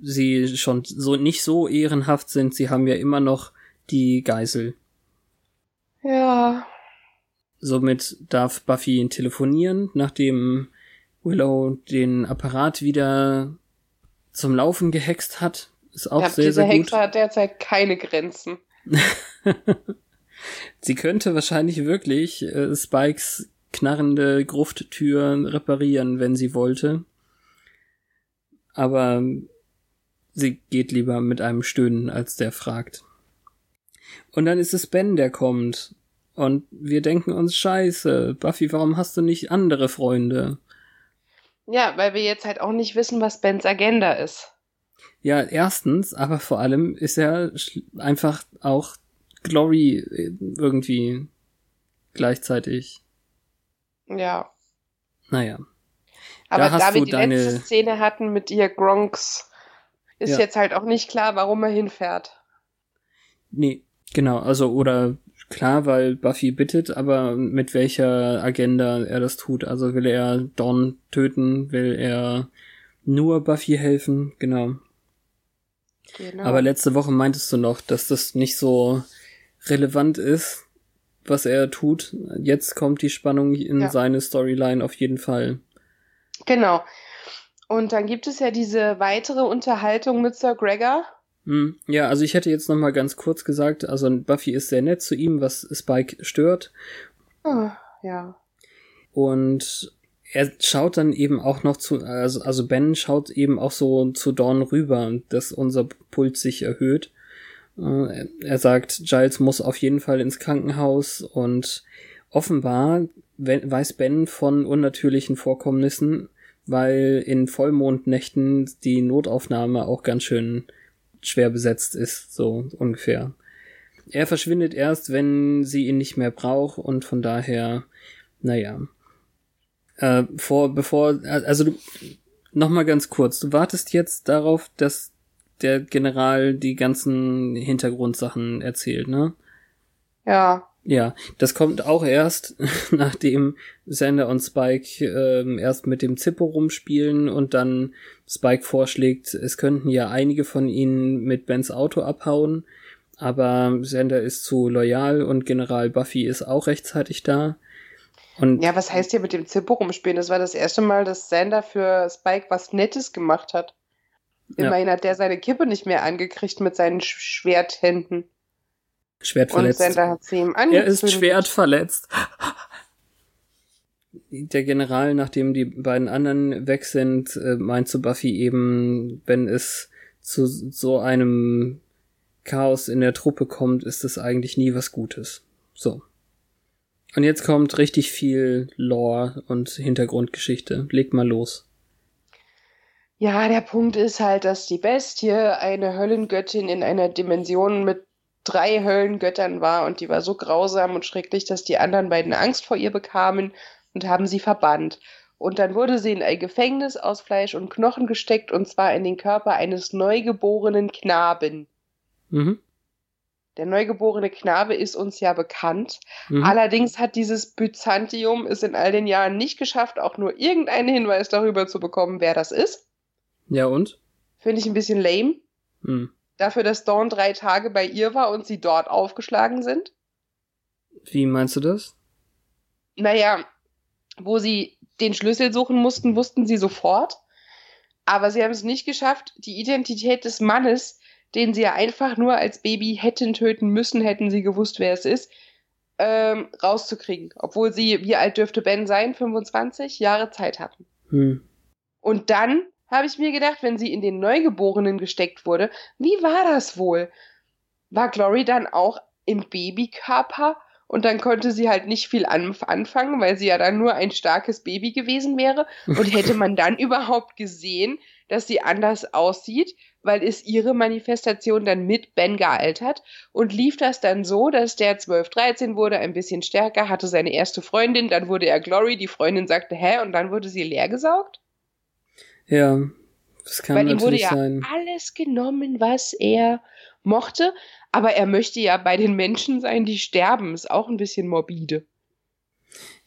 sie schon so nicht so ehrenhaft sind, sie haben ja immer noch die Geisel. Ja. Somit darf Buffy telefonieren, nachdem Willow den Apparat wieder zum Laufen gehext hat. Ist auch ja sehr, sehr gut. Hexer hat derzeit keine Grenzen. Sie könnte wahrscheinlich wirklich äh, Spikes knarrende Grufttür reparieren, wenn sie wollte. Aber sie geht lieber mit einem Stöhnen, als der fragt. Und dann ist es Ben, der kommt. Und wir denken uns, scheiße, Buffy, warum hast du nicht andere Freunde? Ja, weil wir jetzt halt auch nicht wissen, was Bens Agenda ist. Ja, erstens, aber vor allem ist er einfach auch Glory äh, irgendwie gleichzeitig. Ja. Naja. Aber hast da wir du die deine- letzte Szene hatten mit ihr Gronks, ist Ja. jetzt halt auch nicht klar, warum er hinfährt. Nee, genau, also oder klar, weil Buffy bittet, aber mit welcher Agenda er das tut. Also will er Dawn töten, will er nur Buffy helfen, genau. Genau. Aber letzte Woche meintest du noch, dass das nicht so relevant ist, was er tut. Jetzt kommt die Spannung in Ja. seine Storyline auf jeden Fall. Genau. Und dann gibt es ja diese weitere Unterhaltung mit Sir Gregor. Hm, Ja, also ich hätte jetzt noch mal ganz kurz gesagt, also Buffy ist sehr nett zu ihm, was Spike stört. Ah, ja. Und er schaut dann eben auch noch zu, also, also Ben schaut eben auch so zu Dawn rüber, dass unser Puls sich erhöht. Äh, Er sagt, Giles muss auf jeden Fall ins Krankenhaus und offenbar we- weiß Ben von unnatürlichen Vorkommnissen, weil in Vollmondnächten die Notaufnahme auch ganz schön schwer besetzt ist, so ungefähr. Er verschwindet erst, wenn sie ihn nicht mehr braucht und von daher, naja. Äh, vor, bevor, also du, noch mal ganz kurz, du wartest jetzt darauf, dass der General die ganzen Hintergrundsachen erzählt, ne? Ja. Ja, das kommt auch erst, nachdem Sander und Spike ähm, erst mit dem Zippo rumspielen und dann Spike vorschlägt, es könnten ja einige von ihnen mit Bens Auto abhauen, aber Sander ist zu loyal und General Buffy ist auch rechtzeitig da. Und Ja, was heißt hier mit dem Zippo rumspielen? Das war das erste Mal, dass Sander für Spike was Nettes gemacht hat. Ja. Immerhin hat der seine Kippe nicht mehr angekriegt mit seinen Sch Schwerthänden. Schwert Und verletzt. Sander hat sie ihm Er ist schwert verletzt. Der General, nachdem die beiden anderen weg sind, äh, meint zu Buffy eben, wenn es zu so einem Chaos in der Truppe kommt, ist es eigentlich nie was Gutes. So. Und jetzt kommt richtig viel Lore und Hintergrundgeschichte. Leg mal los. Ja, der Punkt ist halt, dass die Bestie eine Höllengöttin in einer Dimension mit drei Höllengöttern war und die war so grausam und schrecklich, dass die anderen beiden Angst vor ihr bekamen und haben sie verbannt. Und dann wurde sie in ein Gefängnis aus Fleisch und Knochen gesteckt und zwar in den Körper eines neugeborenen Knaben. Mhm. Der neugeborene Knabe ist uns ja bekannt. Mhm. Allerdings hat dieses Byzantium es in all den Jahren nicht geschafft, auch nur irgendeinen Hinweis darüber zu bekommen, wer das ist. Ja und? Finde ich ein bisschen lame. Hm. Dafür, dass Dawn drei Tage bei ihr war und sie dort aufgeschlagen sind. Wie meinst du das? Naja, wo sie den Schlüssel suchen mussten, wussten sie sofort. Aber sie haben es nicht geschafft, die Identität des Mannes, den sie ja einfach nur als Baby hätten töten müssen, hätten sie gewusst, wer es ist, ähm, rauszukriegen. Obwohl sie, wie alt dürfte Ben sein? 25 Jahre Zeit hatten. Hm. Und dann habe ich mir gedacht, wenn sie in den Neugeborenen gesteckt wurde, wie war das wohl? War Glory dann auch im Babykörper und dann konnte sie halt nicht viel an anfangen, weil sie ja dann nur ein starkes Baby gewesen wäre? Und hätte man dann überhaupt gesehen, dass sie anders aussieht, weil ist ihre Manifestation dann mit Ben gealtert und lief das dann so, dass der 12, 13 wurde, ein bisschen stärker, hatte seine erste Freundin, dann wurde er Glory, die Freundin sagte, hä, und dann wurde sie leergesaugt? Ja, das kann Weil ihm wurde natürlich ja sein. alles genommen, was er mochte, aber er möchte ja bei den Menschen sein, die sterben. Ist auch ein bisschen morbide.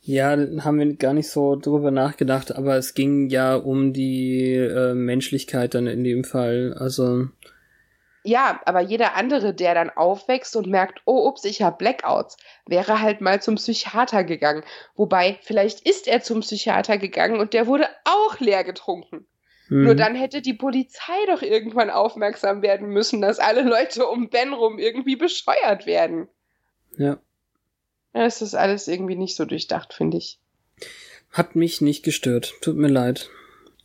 Ja, haben wir gar nicht so drüber nachgedacht, aber es ging ja um die äh, Menschlichkeit dann in dem Fall. Also, Ja, aber jeder andere, der dann aufwächst und merkt, oh, ups, ich habe Blackouts, wäre halt mal zum Psychiater gegangen. Wobei, vielleicht ist er zum Psychiater gegangen und der wurde auch leer getrunken. hm, Nur dann hätte die Polizei doch irgendwann aufmerksam werden müssen, dass alle Leute um Ben rum irgendwie bescheuert werden. ja, Ja, Es ist alles irgendwie nicht so durchdacht, finde ich. hat mich nicht gestört. Tut mir leid.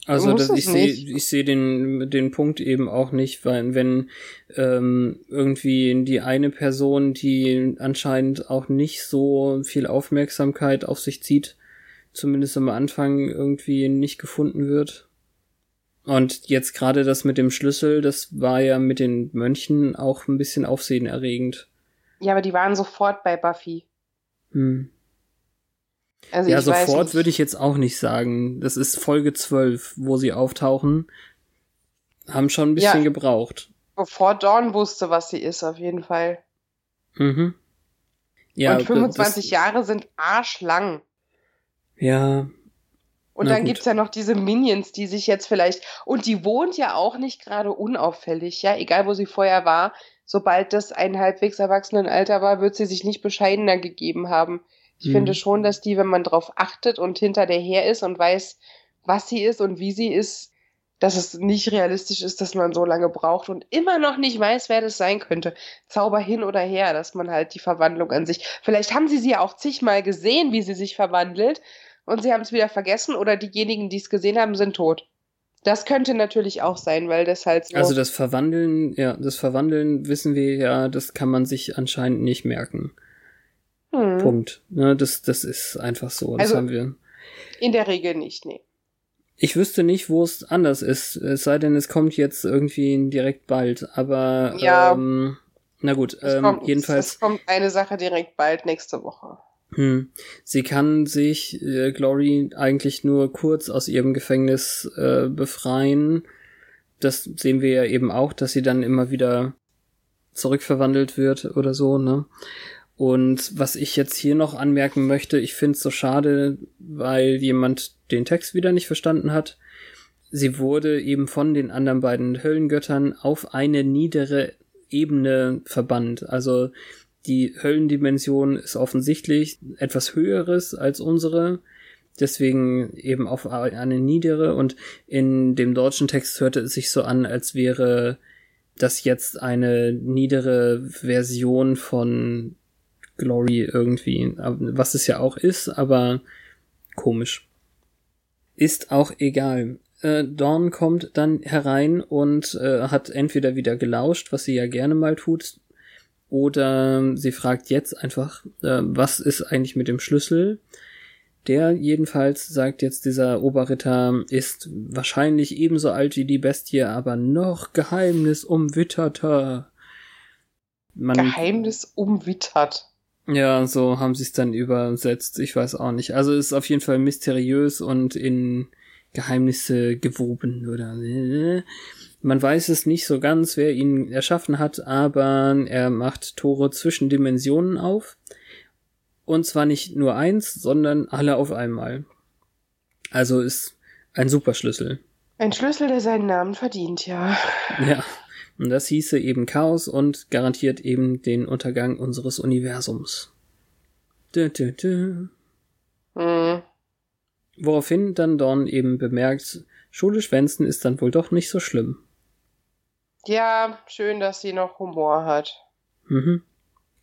Also das, ich sehe ich sehe den den Punkt eben auch nicht, weil wenn ähm, irgendwie die eine Person, die anscheinend auch nicht so viel Aufmerksamkeit auf sich zieht, zumindest am Anfang irgendwie nicht gefunden wird. Und jetzt gerade das mit dem Schlüssel, das war ja mit den Mönchen auch ein bisschen aufsehenerregend. Ja, aber die waren sofort bei Buffy. Hm. Also Ja, sofort würde ich jetzt auch nicht sagen. Das ist Folge 12, wo sie auftauchen. Haben schon ein bisschen Ja. gebraucht. Bevor Dawn wusste, was sie ist, auf jeden Fall. Mhm. Ja, Und 25 das, Jahre sind arschlang. Ja. Und dann gut. gibt's ja noch diese Minions, die sich jetzt vielleicht. Und die wohnt ja auch nicht gerade unauffällig, ja, egal wo sie vorher war. Sobald das ein halbwegs Erwachsenenalter war, wird sie sich nicht bescheidener gegeben haben. Ich Mhm. finde schon, dass die, wenn man drauf achtet und hinter der her ist und weiß, was sie ist und wie sie ist, dass es nicht realistisch ist, dass man so lange braucht und immer noch nicht weiß, wer das sein könnte. Zauber hin oder her, dass man halt die Verwandlung an sich. Vielleicht haben sie sie ja auch zigmal gesehen, wie sie sich verwandelt und sie haben es wieder vergessen oder diejenigen, die es gesehen haben, sind tot. Das könnte natürlich auch sein, weil das halt so. Also das Verwandeln, ja, das Verwandeln wissen wir ja, das kann man sich anscheinend nicht merken. Hm. Punkt. Ne, das, das ist einfach so. Das Also- haben wir. In der Regel nicht, nee. Ich wüsste nicht, wo es anders ist. Es sei denn, es kommt jetzt irgendwie direkt bald. Aber Ja. ähm, na gut, Es, ähm, kommt, jedenfalls. es kommt eine Sache direkt bald nächste Woche. Hm. Sie kann sich, äh, Glory, eigentlich nur kurz aus ihrem Gefängnis äh, befreien. Das sehen wir ja eben auch, dass sie dann immer wieder zurückverwandelt wird oder so, ne? Und was ich jetzt hier noch anmerken möchte, ich finde es so schade, weil jemand den Text wieder nicht verstanden hat. Sie wurde eben von den anderen beiden Höllengöttern auf eine niedere Ebene verbannt. Also die Höllendimension ist offensichtlich etwas höheres als unsere, deswegen eben auf eine niedere und in dem deutschen Text hörte es sich so an, als wäre das jetzt eine niedere Version von Glory irgendwie, was es ja auch ist, aber komisch. Ist auch egal. Äh, Dawn kommt dann herein und äh, hat entweder wieder gelauscht, was sie ja gerne mal tut, oder sie fragt jetzt einfach, äh, was ist eigentlich mit dem Schlüssel? Der jedenfalls, sagt jetzt dieser Oberritter, ist wahrscheinlich ebenso alt wie die Bestie, aber noch geheimnisumwitterter. Man, Geheimnis umwittert. Ja, so haben sie es dann übersetzt. Ich weiß auch nicht. Also es ist auf jeden Fall mysteriös und in Geheimnisse gewoben oder man weiß es nicht so ganz, wer ihn erschaffen hat, aber er macht Tore zwischen Dimensionen auf. Und zwar nicht nur eins, sondern alle auf einmal. Also ist ein Superschlüssel. Ein Schlüssel, der seinen Namen verdient, ja. Ja. Und das hieße eben Chaos und garantiert eben den Untergang unseres Universums. Dö, dö, dö. Hm. Woraufhin dann Dawn eben bemerkt, Schule schwänzen ist dann wohl doch nicht so schlimm. Ja, schön, dass sie noch Humor hat. Mhm.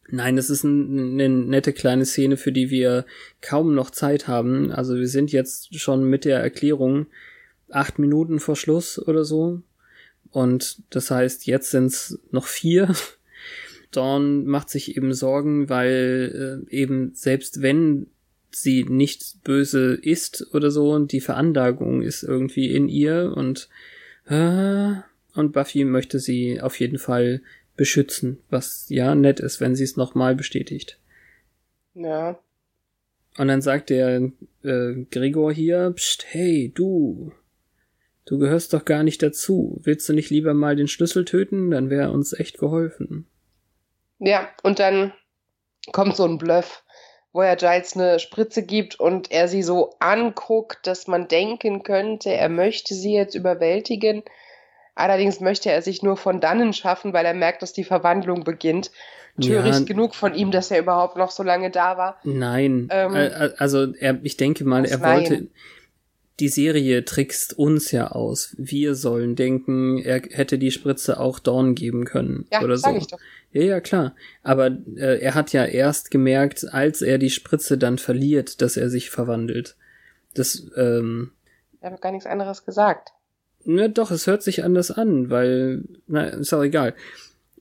Nein, das ist ein, eine nette kleine Szene, für die wir kaum noch Zeit haben. Also wir sind jetzt schon mit der Erklärung acht Minuten vor Schluss oder so. Und das heißt, jetzt sind's noch vier. Dawn macht sich eben Sorgen, weil äh, eben selbst wenn sie nicht böse ist oder so, und die Veranlagung ist irgendwie in ihr und äh, und Buffy möchte sie auf jeden Fall beschützen, was ja nett ist, wenn sie es nochmal bestätigt. Ja. Und dann sagt der äh, Gregor hier, Psst, hey, du, du gehörst doch gar nicht dazu. Willst du nicht lieber mal den Schlüssel töten? Dann wäre uns echt geholfen. Ja, und dann kommt so ein Bluff, wo er Giles eine Spritze gibt und er sie so anguckt, dass man denken könnte, er möchte sie jetzt überwältigen. Allerdings möchte er sich nur von dannen schaffen, weil er merkt, dass die Verwandlung beginnt. Töricht Ja. genug von ihm, dass er überhaupt noch so lange da war. Nein, Ähm, äh, äh, also er, ich denke mal, er nein? Die Serie trickst uns ja aus. Wir sollen denken, er hätte die Spritze auch Dawn geben können Ja, oder so. ich doch. Ja, ja, klar. Aber äh, er hat ja erst gemerkt, als er die Spritze dann verliert, dass er sich verwandelt. Das, ähm, Er hat doch gar nichts anderes gesagt. ne, doch, es hört sich anders an, weil, na, ist auch egal.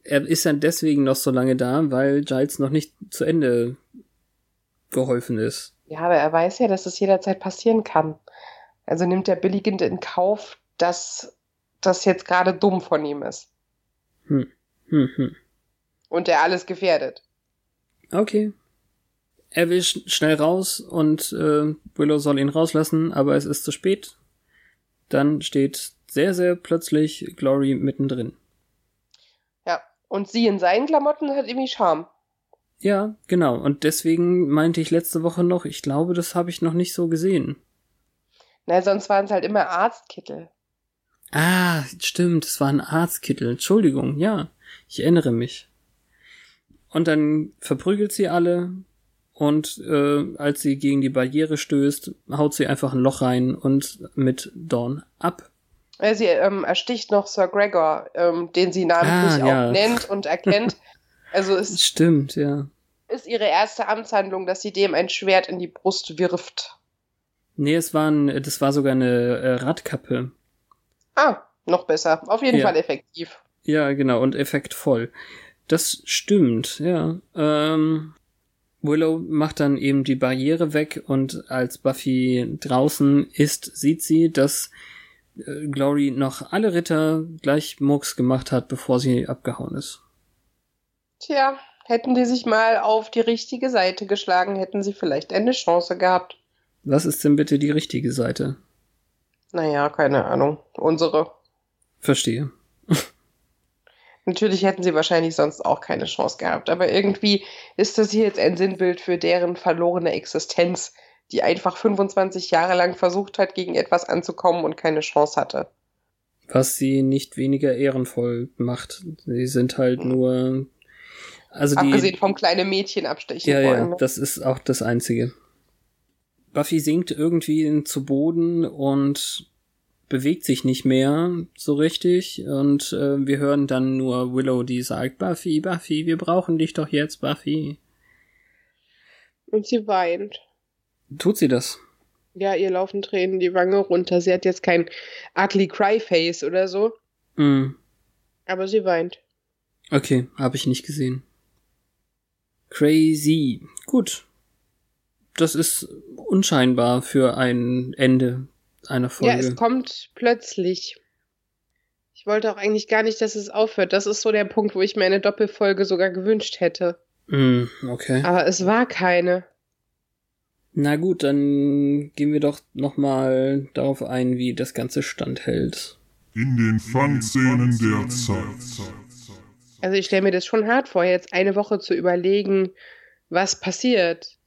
Er ist dann deswegen noch so lange da, weil Giles noch nicht zu Ende geholfen ist. Ja, aber er weiß ja, dass es jederzeit passieren kann. Also nimmt er billigend in Kauf, dass das jetzt gerade dumm von ihm ist. Hm, hm. Und er alles gefährdet. Okay. Er will sch schnell raus und äh, Willow soll ihn rauslassen, aber es ist zu spät. Dann steht sehr, sehr plötzlich Glory mittendrin. Ja. Und sie in seinen Klamotten hat irgendwie Charme. Ja, genau. Und deswegen meinte ich letzte Woche noch, ich glaube, das habe ich noch nicht so gesehen. Na, sonst waren es halt immer Arztkittel. Ah, stimmt, es war ein Arztkittel. Entschuldigung, ja, ich erinnere mich. Und dann verprügelt sie alle und äh, als sie gegen die Barriere stößt, haut sie einfach ein Loch rein und mit Dawn ab. Sie ähm, ersticht noch Sir Gregor, ähm, den sie namentlich Ah, ja. auch nennt und erkennt. Also es Stimmt, ja. ist ihre erste Amtshandlung, dass sie dem ein Schwert in die Brust wirft. Nee, es war ein, das war sogar eine äh, Radkappe. Ah, noch besser. Auf jeden Ja. Fall effektiv. Ja, genau, und effektvoll. Das stimmt, ja. Ähm, Willow macht dann eben die Barriere weg und als Buffy draußen ist, sieht sie, dass äh, Glory noch alle Ritter gleich Mucks gemacht hat, bevor sie abgehauen ist. Tja, hätten die sich mal auf die richtige Seite geschlagen, hätten sie vielleicht eine Chance gehabt. Was ist denn bitte die richtige Seite? Naja, keine Ahnung. Unsere. Verstehe. Natürlich hätten sie wahrscheinlich sonst auch keine Chance gehabt, aber irgendwie ist das hier jetzt ein Sinnbild für deren verlorene Existenz, die einfach 25 Jahre lang versucht hat, gegen etwas anzukommen und keine Chance hatte. Was sie nicht weniger ehrenvoll macht. Sie sind halt nur, also die, Abgesehen vom kleinen Mädchen abstechen Ja, wollen. ja, ne? das ist auch das Einzige. Buffy sinkt irgendwie zu Boden und bewegt sich nicht mehr so richtig und äh, wir hören dann nur Willow, die sagt, Buffy, Buffy, wir brauchen dich doch jetzt, Buffy. Und sie weint. Tut sie das? Ja, ihr laufen Tränen die Wange runter. Sie hat jetzt kein ugly cry face oder so, Hm, aber sie weint. okay, habe ich nicht gesehen. Crazy. Gut. Das ist unscheinbar für ein Ende einer Folge. Ja, es kommt plötzlich. Ich wollte auch eigentlich gar nicht, dass es aufhört. Das ist so der Punkt, wo ich mir eine Doppelfolge sogar gewünscht hätte. Hm, okay. Aber es war keine. Na gut, dann gehen wir doch nochmal darauf ein, wie das Ganze standhält. In den Fangszenen der Zeit. Also ich stelle mir das schon hart vor, jetzt eine Woche zu überlegen, was passiert.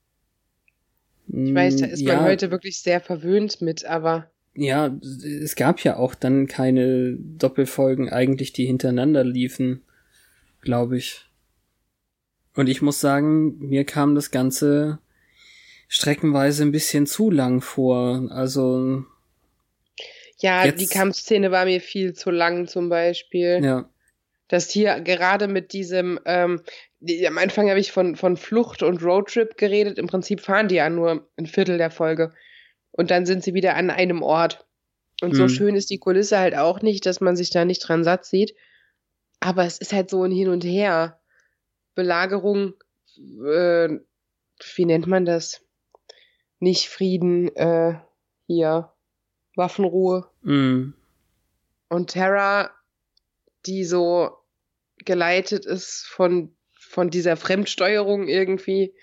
Ich weiß, da ist ja, man heute wirklich sehr verwöhnt mit, aber Ja, es gab ja auch dann keine Doppelfolgen eigentlich, die hintereinander liefen, glaube ich. Und ich muss sagen, mir kam das Ganze streckenweise ein bisschen zu lang vor. Also, ja, Jetzt- die Kampfszene war mir viel zu lang zum Beispiel. ja. dass hier gerade mit diesem, ähm, am Anfang habe ich von, von Flucht und Roadtrip geredet. Im Prinzip fahren die ja nur ein Viertel der Folge. Und dann sind sie wieder an einem Ort. Und so Mhm. schön ist die Kulisse halt auch nicht, dass man sich da nicht dran satt sieht. Aber es ist halt so ein Hin und Her. Belagerung, äh, wie nennt man das? Nicht Frieden, äh, hier, Waffenruhe. Mm. Und Terra, die so geleitet ist von, von dieser Fremdsteuerung irgendwie,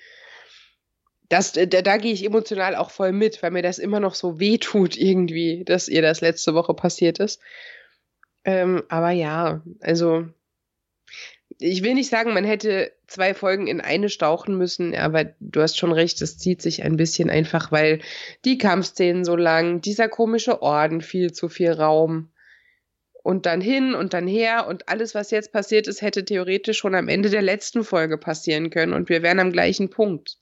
das, da, da gehe ich emotional auch voll mit, weil mir das immer noch so weh tut irgendwie, dass ihr das letzte Woche passiert ist. Ähm, aber ja, also ich will nicht sagen, man hätte zwei Folgen in eine stauchen müssen, aber du hast schon recht, es zieht sich ein bisschen einfach, weil die Kampfszenen so lang, dieser komische Orden viel zu viel Raum und dann hin und dann her und alles, was jetzt passiert ist, hätte theoretisch schon am Ende der letzten Folge passieren können und wir wären am gleichen Punkt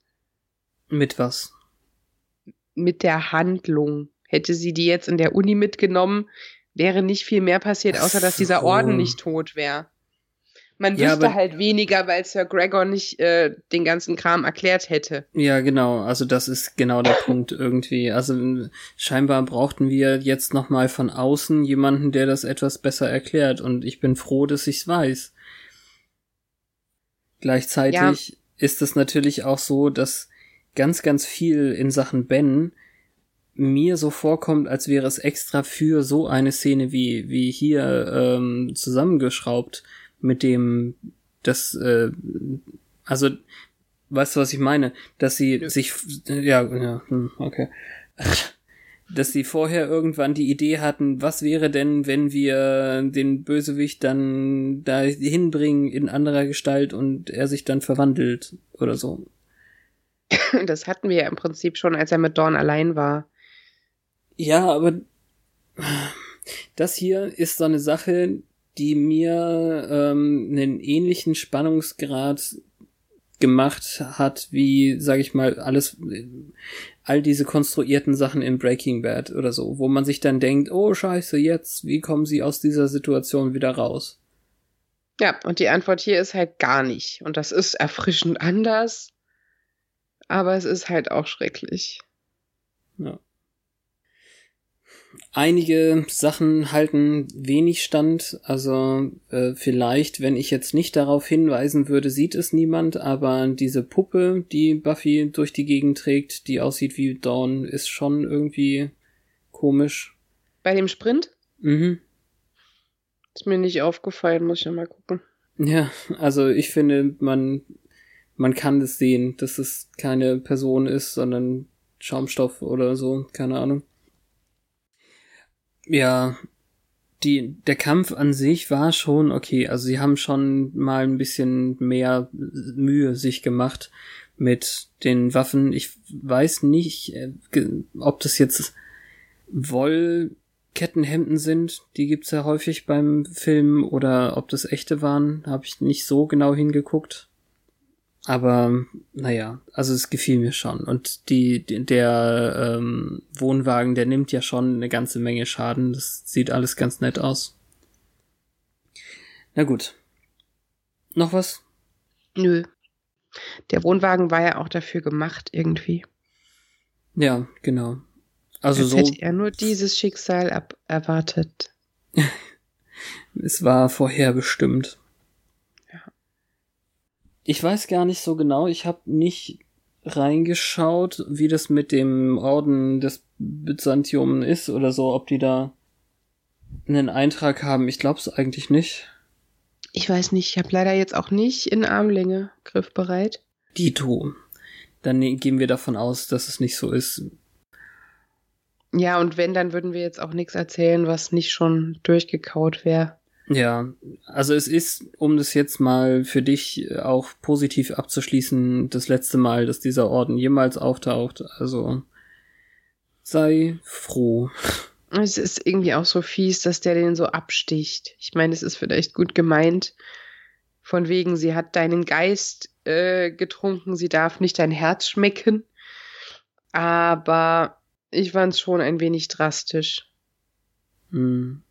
Mit was? mit der Handlung. Hätte sie die jetzt in der Uni mitgenommen, wäre nicht viel mehr passiert, außer dass dieser. Orden nicht tot wäre. Man Ja, wüsste halt weniger, weil Sir Gregor nicht äh, den ganzen Kram erklärt hätte. Ja, genau. Also das ist genau der Punkt irgendwie. Also scheinbar brauchten wir jetzt noch mal von außen jemanden, der das etwas besser erklärt. Und ich bin froh, dass ich's weiß. Gleichzeitig ist es natürlich auch so, dass ganz, ganz viel in Sachen Ben mir so vorkommt, als wäre es extra für so eine Szene wie, wie hier ähm, zusammengeschraubt mit dem, das, äh, also, weißt du, was ich meine? Dass sie Ja. sich, ja, ja, hm, okay. Dass sie vorher irgendwann die Idee hatten, was wäre denn, wenn wir den Bösewicht dann da hinbringen in anderer Gestalt und er sich dann verwandelt oder so. Das hatten wir ja im Prinzip schon, als er mit Dawn allein war. Ja, aber das hier ist so eine Sache, die mir ähm, einen ähnlichen Spannungsgrad gemacht hat, wie, sag ich mal, alles, all diese konstruierten Sachen in Breaking Bad oder so, wo man sich dann denkt, oh scheiße, jetzt, wie kommen sie aus dieser Situation wieder raus? Ja, und die Antwort hier ist halt gar nicht. Und das ist erfrischend anders, aber es ist halt auch schrecklich. Ja. Einige Sachen halten wenig stand, also äh, vielleicht, wenn ich jetzt nicht darauf hinweisen würde, sieht es niemand, aber diese Puppe, die Buffy durch die Gegend trägt, die aussieht wie Dawn, ist schon irgendwie komisch. Bei dem Sprint? Mhm. Ist mir nicht aufgefallen, muss ich ja mal gucken. Ja, also ich finde, man, man kann das sehen, dass es keine Person ist, sondern Schaumstoff oder so, keine Ahnung. Ja, die, der Kampf an sich war schon okay. Also sie haben schon mal ein bisschen mehr Mühe sich gemacht mit den Waffen. Ich weiß nicht, äh, ob das jetzt Wollkettenhemden sind. Die gibt's ja häufig beim Film oder ob das echte waren. Habe ich nicht so genau hingeguckt. Aber naja, also es gefiel mir schon. Und die, der ähm, Wohnwagen, der nimmt ja schon eine ganze Menge Schaden. Das sieht alles ganz nett aus. Na gut. Noch was? Nö. Der Wohnwagen war ja auch dafür gemacht, irgendwie. Ja, genau. Also Als so. hätte er nur dieses Schicksal ab erwartet. Es war vorherbestimmt. Ich weiß gar nicht so genau. Ich habe nicht reingeschaut, wie das mit dem Orden des Byzantium ist oder so, ob die da einen Eintrag haben. Ich glaube es eigentlich nicht. Ich weiß nicht, ich habe leider jetzt auch nicht in Armlänge griffbereit. Dito. Dann ne- gehen wir davon aus, dass es nicht so ist. Ja, und wenn, dann würden wir jetzt auch nichts erzählen, was nicht schon durchgekaut wäre. Ja, also es ist, um das jetzt mal für dich auch positiv abzuschließen, das letzte Mal, dass dieser Orden jemals auftaucht. Also sei froh. Es ist irgendwie auch so fies, dass der den so absticht. Ich meine, es ist vielleicht gut gemeint. Von wegen, sie hat deinen Geist äh, getrunken, sie darf nicht dein Herz schmecken. Aber ich fand es schon ein wenig drastisch. Hm.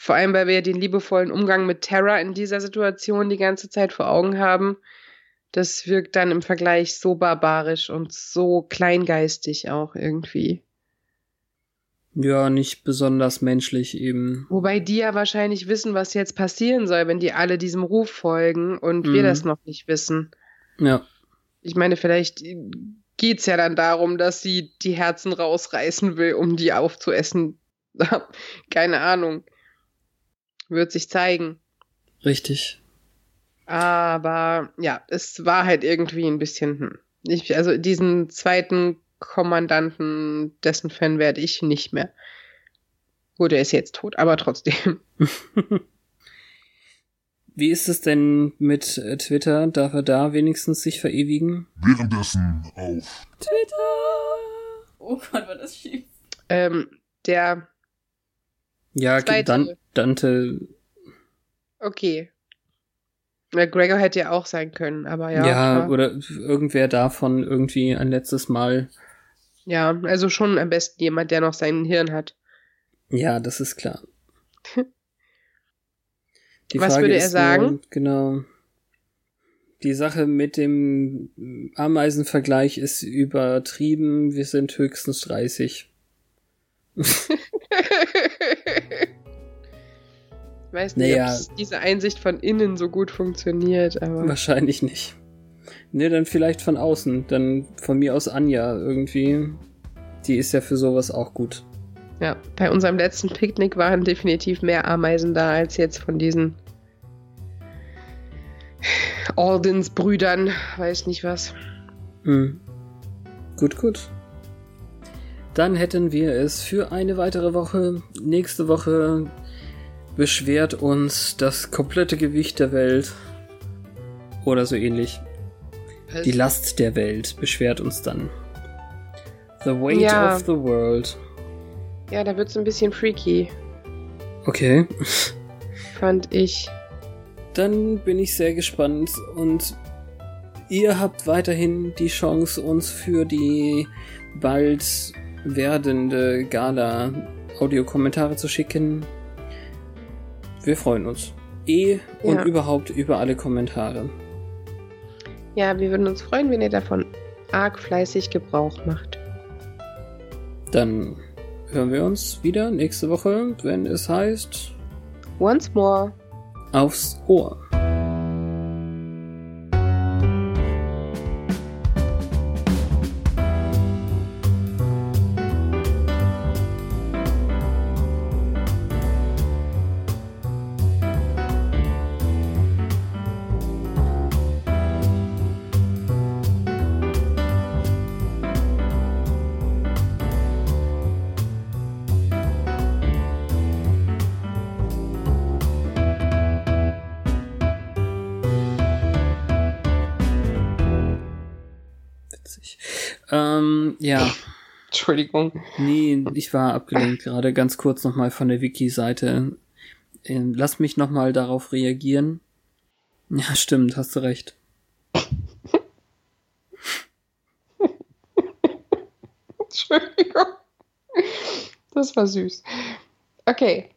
Vor allem, weil wir ja den liebevollen Umgang mit Terra in dieser Situation die ganze Zeit vor Augen haben. Das wirkt dann im Vergleich so barbarisch und so kleingeistig auch irgendwie. Ja, nicht besonders menschlich eben. Wobei die ja wahrscheinlich wissen, was jetzt passieren soll, wenn die alle diesem Ruf folgen und wir Mhm. das noch nicht wissen. Ja. Ich meine, vielleicht geht's ja dann darum, dass sie die Herzen rausreißen will, um die aufzuessen. Keine Ahnung. Wird sich zeigen. Richtig. Aber ja, es war halt irgendwie ein bisschen. Hm. Ich, also diesen zweiten Kommandanten, dessen Fan werde ich nicht mehr. Gut, er ist jetzt tot, aber trotzdem. Wie ist es denn mit äh, Twitter? Darf er da wenigstens sich verewigen? Währenddessen auf Twitter! Oh Gott, war das schief. Ähm, der, Ja. Dan Dante. okay. Na, Gregor hätte ja auch sein können, aber ja. Ja, klar. oder irgendwer davon irgendwie ein letztes Mal. ja, also schon am besten jemand, der noch sein Hirn hat. Ja, das ist klar. Die Was würde er sagen? Nur, genau. Die Sache mit dem Ameisenvergleich ist übertrieben. Wir sind höchstens 30. Ich weiß nicht, Naja. ob diese Einsicht von innen so gut funktioniert, aber Wahrscheinlich nicht. Ne, dann vielleicht von außen. Dann von mir aus Anja irgendwie. Die ist ja für sowas auch gut. ja, bei unserem letzten Picknick waren definitiv mehr Ameisen da als jetzt von diesen Ordensbrüdern, weiß nicht was. Hm. Gut, gut. Dann hätten wir es für eine weitere Woche. Nächste Woche beschwert uns das komplette Gewicht der Welt. Oder so ähnlich. Die Last der Welt beschwert uns dann. The weight Ja. of the world. Ja, da wird's ein bisschen freaky, Okay. fand ich. Dann bin ich sehr gespannt und ihr habt weiterhin die Chance, uns für die bald werdende Gala Audiokommentare zu schicken. Wir freuen uns. Eh und Ja. überhaupt über alle Kommentare. Ja, wir würden uns freuen, wenn ihr davon arg fleißig Gebrauch macht. Dann hören wir uns wieder nächste Woche, wenn es heißt Once more. Aufs Ohr. Entschuldigung. Nee, ich war abgelenkt gerade ganz kurz nochmal von der Wiki-Seite. Ähm, Lass mich nochmal darauf reagieren. Ja, stimmt, hast du recht. Entschuldigung. Das war süß. Okay.